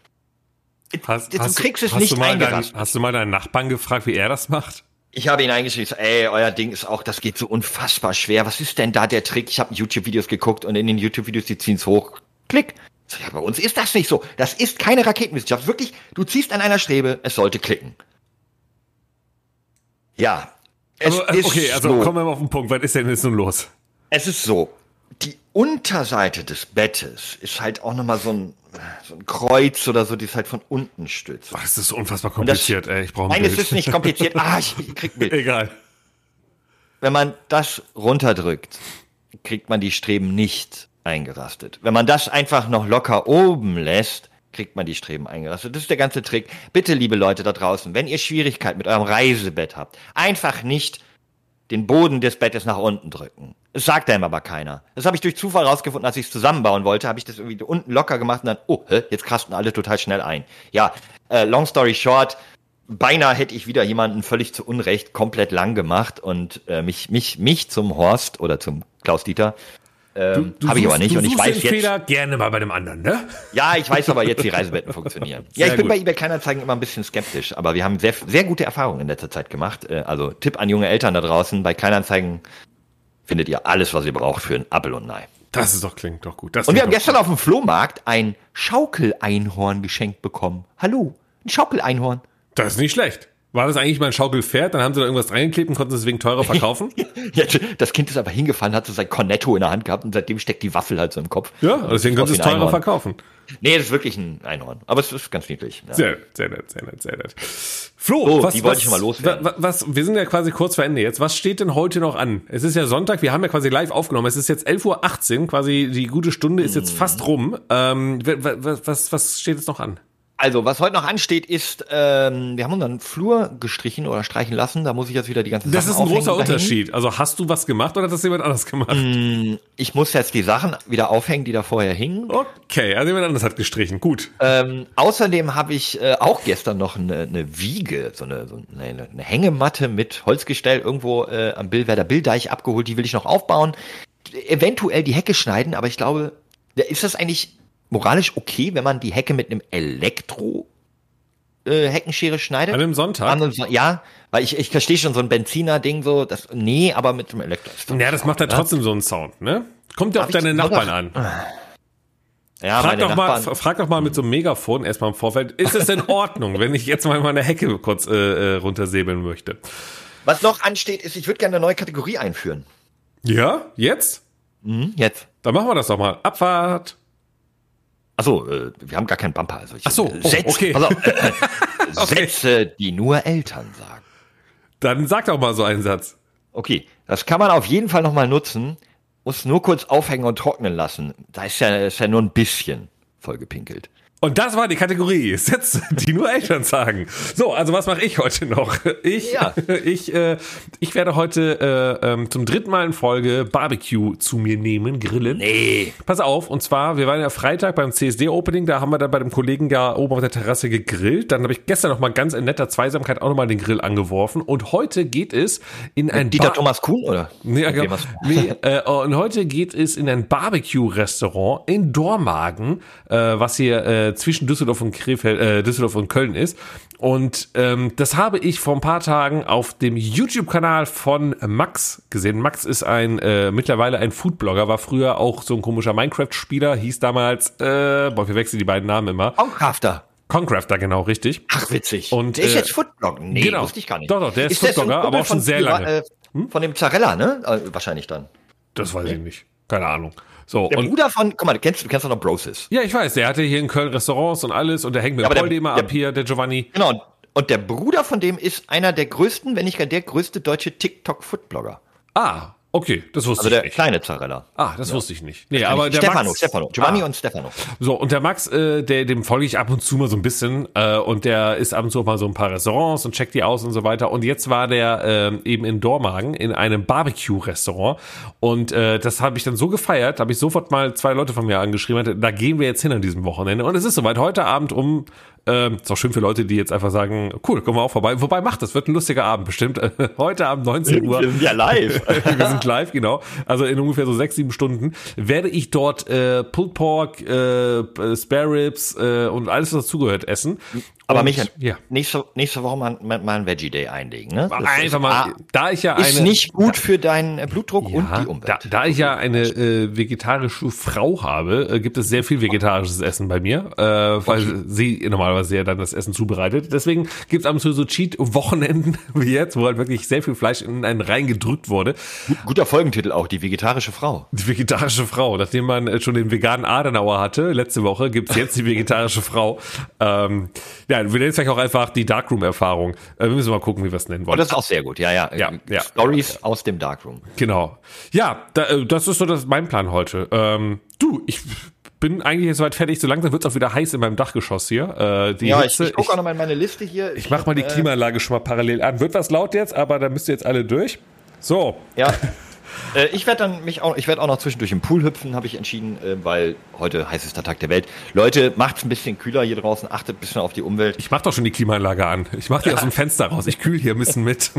Hast, du hast, kriegst es hast nicht du mal deinen. Hast du mal deinen Nachbarn gefragt, wie er das macht? Ich habe ihn eingeschrieben, ey, euer Ding ist auch, das geht so unfassbar schwer. Was ist denn da der Trick? Ich habe YouTube-Videos geguckt und in den YouTube-Videos, die ziehen's hoch. Klick. Ja, bei uns ist das nicht so. Das ist keine Raketenwissenschaft. Wirklich, du ziehst an einer Strebe, es sollte klicken. Ja. Es ist okay, also so. kommen wir mal auf den Punkt. Was ist denn jetzt nun los? Es ist so, die Unterseite des Bettes ist halt auch nochmal so ein, so ein Kreuz oder so, die ist halt von unten stützt. Boah, das ist unfassbar das- kompliziert, ey. Ich brauche ein Nein, es ist nicht kompliziert. Ah, ich, ich krieg Bild. Egal. Wenn man das runterdrückt, kriegt man die Streben nicht eingerastet. Wenn man das einfach noch locker oben lässt, kriegt man die Streben eingerastet. Das ist der ganze Trick. Bitte, liebe Leute da draußen, wenn ihr Schwierigkeiten mit eurem Reisebett habt, einfach nicht den Boden des Bettes nach unten drücken. Das sagt einem aber keiner. Das habe ich durch Zufall rausgefunden, als ich es zusammenbauen wollte, habe ich das irgendwie unten locker gemacht und dann, oh, hä, jetzt krasten alle total schnell ein. Ja, äh, long story short, beinahe hätte ich wieder jemanden völlig zu Unrecht komplett lang gemacht und äh, mich, mich, mich zum Horst oder zum Klaus Dieter Ähm, Habe ich aber nicht. Und ich weiß den jetzt. Fehler gerne mal bei dem anderen, ne? Ja, ich weiß aber jetzt, wie Reisebetten funktionieren. Ja, Sehr ich bin gut. bei eBay Kleinanzeigen immer ein bisschen skeptisch, aber wir haben sehr, sehr gute Erfahrungen in letzter Zeit gemacht. Äh, Also Tipp an junge Eltern da draußen, bei Kleinanzeigen findet ihr alles, was ihr braucht für ein Apfel und ein Ei. Das ist doch, klingt doch gut. Das Und wir haben gestern auf dem Flohmarkt ein Schaukeleinhorn geschenkt bekommen. Hallo, ein Schaukeleinhorn. gut. Das ist nicht schlecht. War das eigentlich mal ein Schaukelpferd? Dann haben sie da irgendwas reingeklebt und konnten es deswegen teurer verkaufen? Ja, das Kind ist aber hingefallen, hat so sein Cornetto in der Hand gehabt und seitdem steckt die Waffel halt so im Kopf. ja, deswegen können sie es teurer verkaufen. Nee, das ist wirklich ein Einhorn. Aber es ist ganz niedlich. Ja. Sehr, sehr nett, sehr nett, sehr nett. Flo, So, was, die wollte was, ich schon mal loswerden. wa- Was, wir sind ja quasi kurz vor Ende jetzt. Was steht denn heute noch an? Es ist ja Sonntag, wir haben ja quasi live aufgenommen. Es ist jetzt 11.18 Uhr, quasi die gute Stunde ist Mhm. jetzt fast rum. Ähm, wa- wa- wa- was, was steht jetzt noch an? Also, was heute noch ansteht, ist, ähm, wir haben unseren Flur gestrichen oder streichen lassen. Da muss ich jetzt wieder die ganzen Das Sachen ist ein großer dahin. Unterschied. Also hast du was gemacht oder hat das jemand anders gemacht? Ich muss jetzt die Sachen wieder aufhängen, die da vorher hingen. Okay, also jemand anders hat gestrichen. Gut. Ähm, außerdem habe ich äh, auch gestern noch eine, eine Wiege, so eine, so eine, eine Hängematte mit Holzgestell irgendwo äh, am Billwerder Billdeich abgeholt. Die will ich noch aufbauen. Eventuell die Hecke schneiden, aber ich glaube, ist das eigentlich moralisch okay, wenn man die Hecke mit einem Elektro äh, Heckenschere schneidet? An einem Sonntag? An einem Son- ja, weil ich, ich verstehe schon so ein Benziner-Ding so, das, nee, aber mit dem Elektro. Ja, das macht ja trotzdem so einen Sound, ne? Kommt ja auf deine Nachbarn an. Ja, Frag doch, mal, frag doch mal mit so einem Megafon erstmal im Vorfeld, ist es in Ordnung, wenn ich jetzt mal meine Hecke kurz äh, äh, runtersäbeln möchte? Was noch ansteht, ist, ich würde gerne eine neue Kategorie einführen. Ja? Jetzt? Hm, jetzt. Dann machen wir das doch mal. Abfahrt. Achso, äh, wir haben gar keinen Bumper. Also ich, Ach so, oh, Sätze, okay. auf, äh, äh, Sätze, die nur Eltern sagen. Dann sag doch mal so einen Satz. Okay, das kann man auf jeden Fall nochmal nutzen. Muss nur kurz aufhängen und trocknen lassen. Da ist ja, ist ja nur ein bisschen vollgepinkelt. Und das war die Kategorie Sätze, die nur Eltern sagen. So, also was mache ich heute noch? Ich, Ja. ich, äh, ich werde heute äh, ähm, zum dritten Mal in Folge Barbecue zu mir nehmen, grillen. Nee. Pass auf, und zwar, wir waren ja Freitag beim CSD-Opening, da haben wir dann bei dem Kollegen ja oben auf der Terrasse gegrillt. Dann habe ich gestern noch mal ganz in netter Zweisamkeit auch noch mal den Grill angeworfen. Und heute geht es in ein Dieter Bar- Thomas Kuhn, oder? Nee, ja, genau. nee, äh, und heute geht es in ein Barbecue-Restaurant in Dormagen, äh, was hier äh, zwischen Düsseldorf und Krefeld, äh, Düsseldorf und Köln ist. Und ähm, das habe ich vor ein paar Tagen auf dem YouTube-Kanal von Max gesehen. Max ist ein äh, mittlerweile ein Foodblogger, war früher auch so ein komischer Minecraft-Spieler, hieß damals, äh, boah, wir wechseln die beiden Namen immer. Concrafter. Concrafter, genau, richtig. Ach, witzig. Und, der ist äh, jetzt Foodblogger. Nee, genau. wusste ich gar nicht. Doch, doch, der ist ein Foodblogger, aber auch schon sehr lange. Hm? Äh, von dem Zarella, ne? Äh, wahrscheinlich dann. Das weiß ich nicht. Keine Ahnung. So, Der und Bruder von, guck mal, du kennst, du kennst doch noch Brosis. Ja, ich weiß, der hatte hier in Köln Restaurants und alles und der hängt mit Ja, Poldi immer ab hier, der Giovanni. Genau. Und der Bruder von dem ist einer der größten, wenn nicht gar der größte deutsche TikTok-Foodblogger. Ah, okay, das wusste Also der ich nicht. kleine Zarella. Ah, das wusste ich nicht. Nee, aber der Stefano, Max, Stefano. Giovanni ah, und Stefano. So, und der Max, äh, der, dem folge ich ab und zu mal so ein bisschen äh, und der ist ab und zu auch mal so ein paar Restaurants und checkt die aus und so weiter. Und jetzt war der ähm, eben in Dormagen in einem Barbecue-Restaurant und äh, das habe ich dann so gefeiert, habe ich sofort mal zwei Leute von mir angeschrieben, meinte, da gehen wir jetzt hin an diesem Wochenende. Und es ist soweit, heute Abend um ähm, ist auch schön für Leute, die jetzt einfach sagen, cool, kommen wir auch vorbei. Wobei macht, das wird ein lustiger Abend bestimmt. Heute Abend 19 Uhr. sind ja live. wir sind live, genau. Also in ungefähr so sechs, sieben Stunden werde ich dort äh, Pulled Pork, äh, Spare Ribs äh, und alles, was dazugehört, essen. Aber Und- Michael, ja. nächste, nächste Woche mal, mal, mal ein Veggie Day einlegen. Ne? Das Einfach ist, mal, da ich ja eine... ist nicht gut für deinen äh, Blutdruck und Ja, die Umwelt. da, da ich ja eine äh, vegetarische Frau habe, äh, gibt es sehr viel vegetarisches Essen bei mir, äh, weil sie normalerweise ja dann das Essen zubereitet. Deswegen gibt es ab und zu so Cheat-Wochenenden wie jetzt, wo halt wirklich sehr viel Fleisch in einen reingedrückt wurde. Guter Folgentitel auch, die vegetarische Frau. Die vegetarische Frau. Nachdem man äh, schon den veganen Adenauer hatte, letzte Woche, gibt's jetzt die vegetarische Frau. Ähm, ja, wir nennen es vielleicht auch einfach die Darkroom-Erfahrung. Äh, wir müssen mal gucken, wie wir es nennen Und wollen. das ist auch sehr gut, ja, ja. Ja, ja. Stories aus dem Darkroom. Genau. Ja, da, äh, das ist so das, mein Plan heute. Ähm, du, ich bin eigentlich jetzt soweit fertig. So langsam wird's auch wieder heiß in meinem Dachgeschoss hier. Äh, die Ja, Hitze, ich, ich gucke auch noch mal in meine Liste hier. ich mach mal die Klimaanlage schon mal parallel an. Wird was laut jetzt, aber da müsst ihr jetzt alle durch. So, Ja. Äh, Ich werde dann mich auch, ich werde auch noch zwischendurch im Pool hüpfen, habe ich entschieden, äh, weil heute heißester Tag der Welt. Leute, macht's ein bisschen kühler hier draußen, achtet ein bisschen auf die Umwelt. ich mach doch schon die Klimaanlage an. Ich mach die aus dem Fenster raus. Ich kühl hier ein bisschen mit.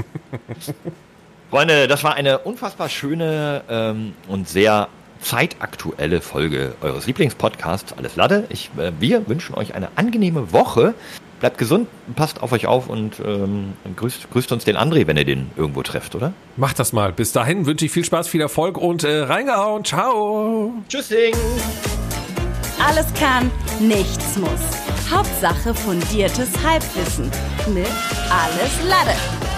Freunde, das war eine unfassbar schöne ähm, und sehr zeitaktuelle Folge eures Lieblingspodcasts Alles Lade. Ich, äh, wir wünschen euch eine angenehme Woche. Bleibt gesund, passt auf euch auf und ähm, grüßt, grüßt uns den André, wenn ihr den irgendwo trefft, oder? Macht das mal. Bis dahin wünsche ich viel Spaß, viel Erfolg und äh, reingehauen. Ciao. Tschüssing. Alles kann, nichts muss. Hauptsache fundiertes Halbwissen mit Alles Lade.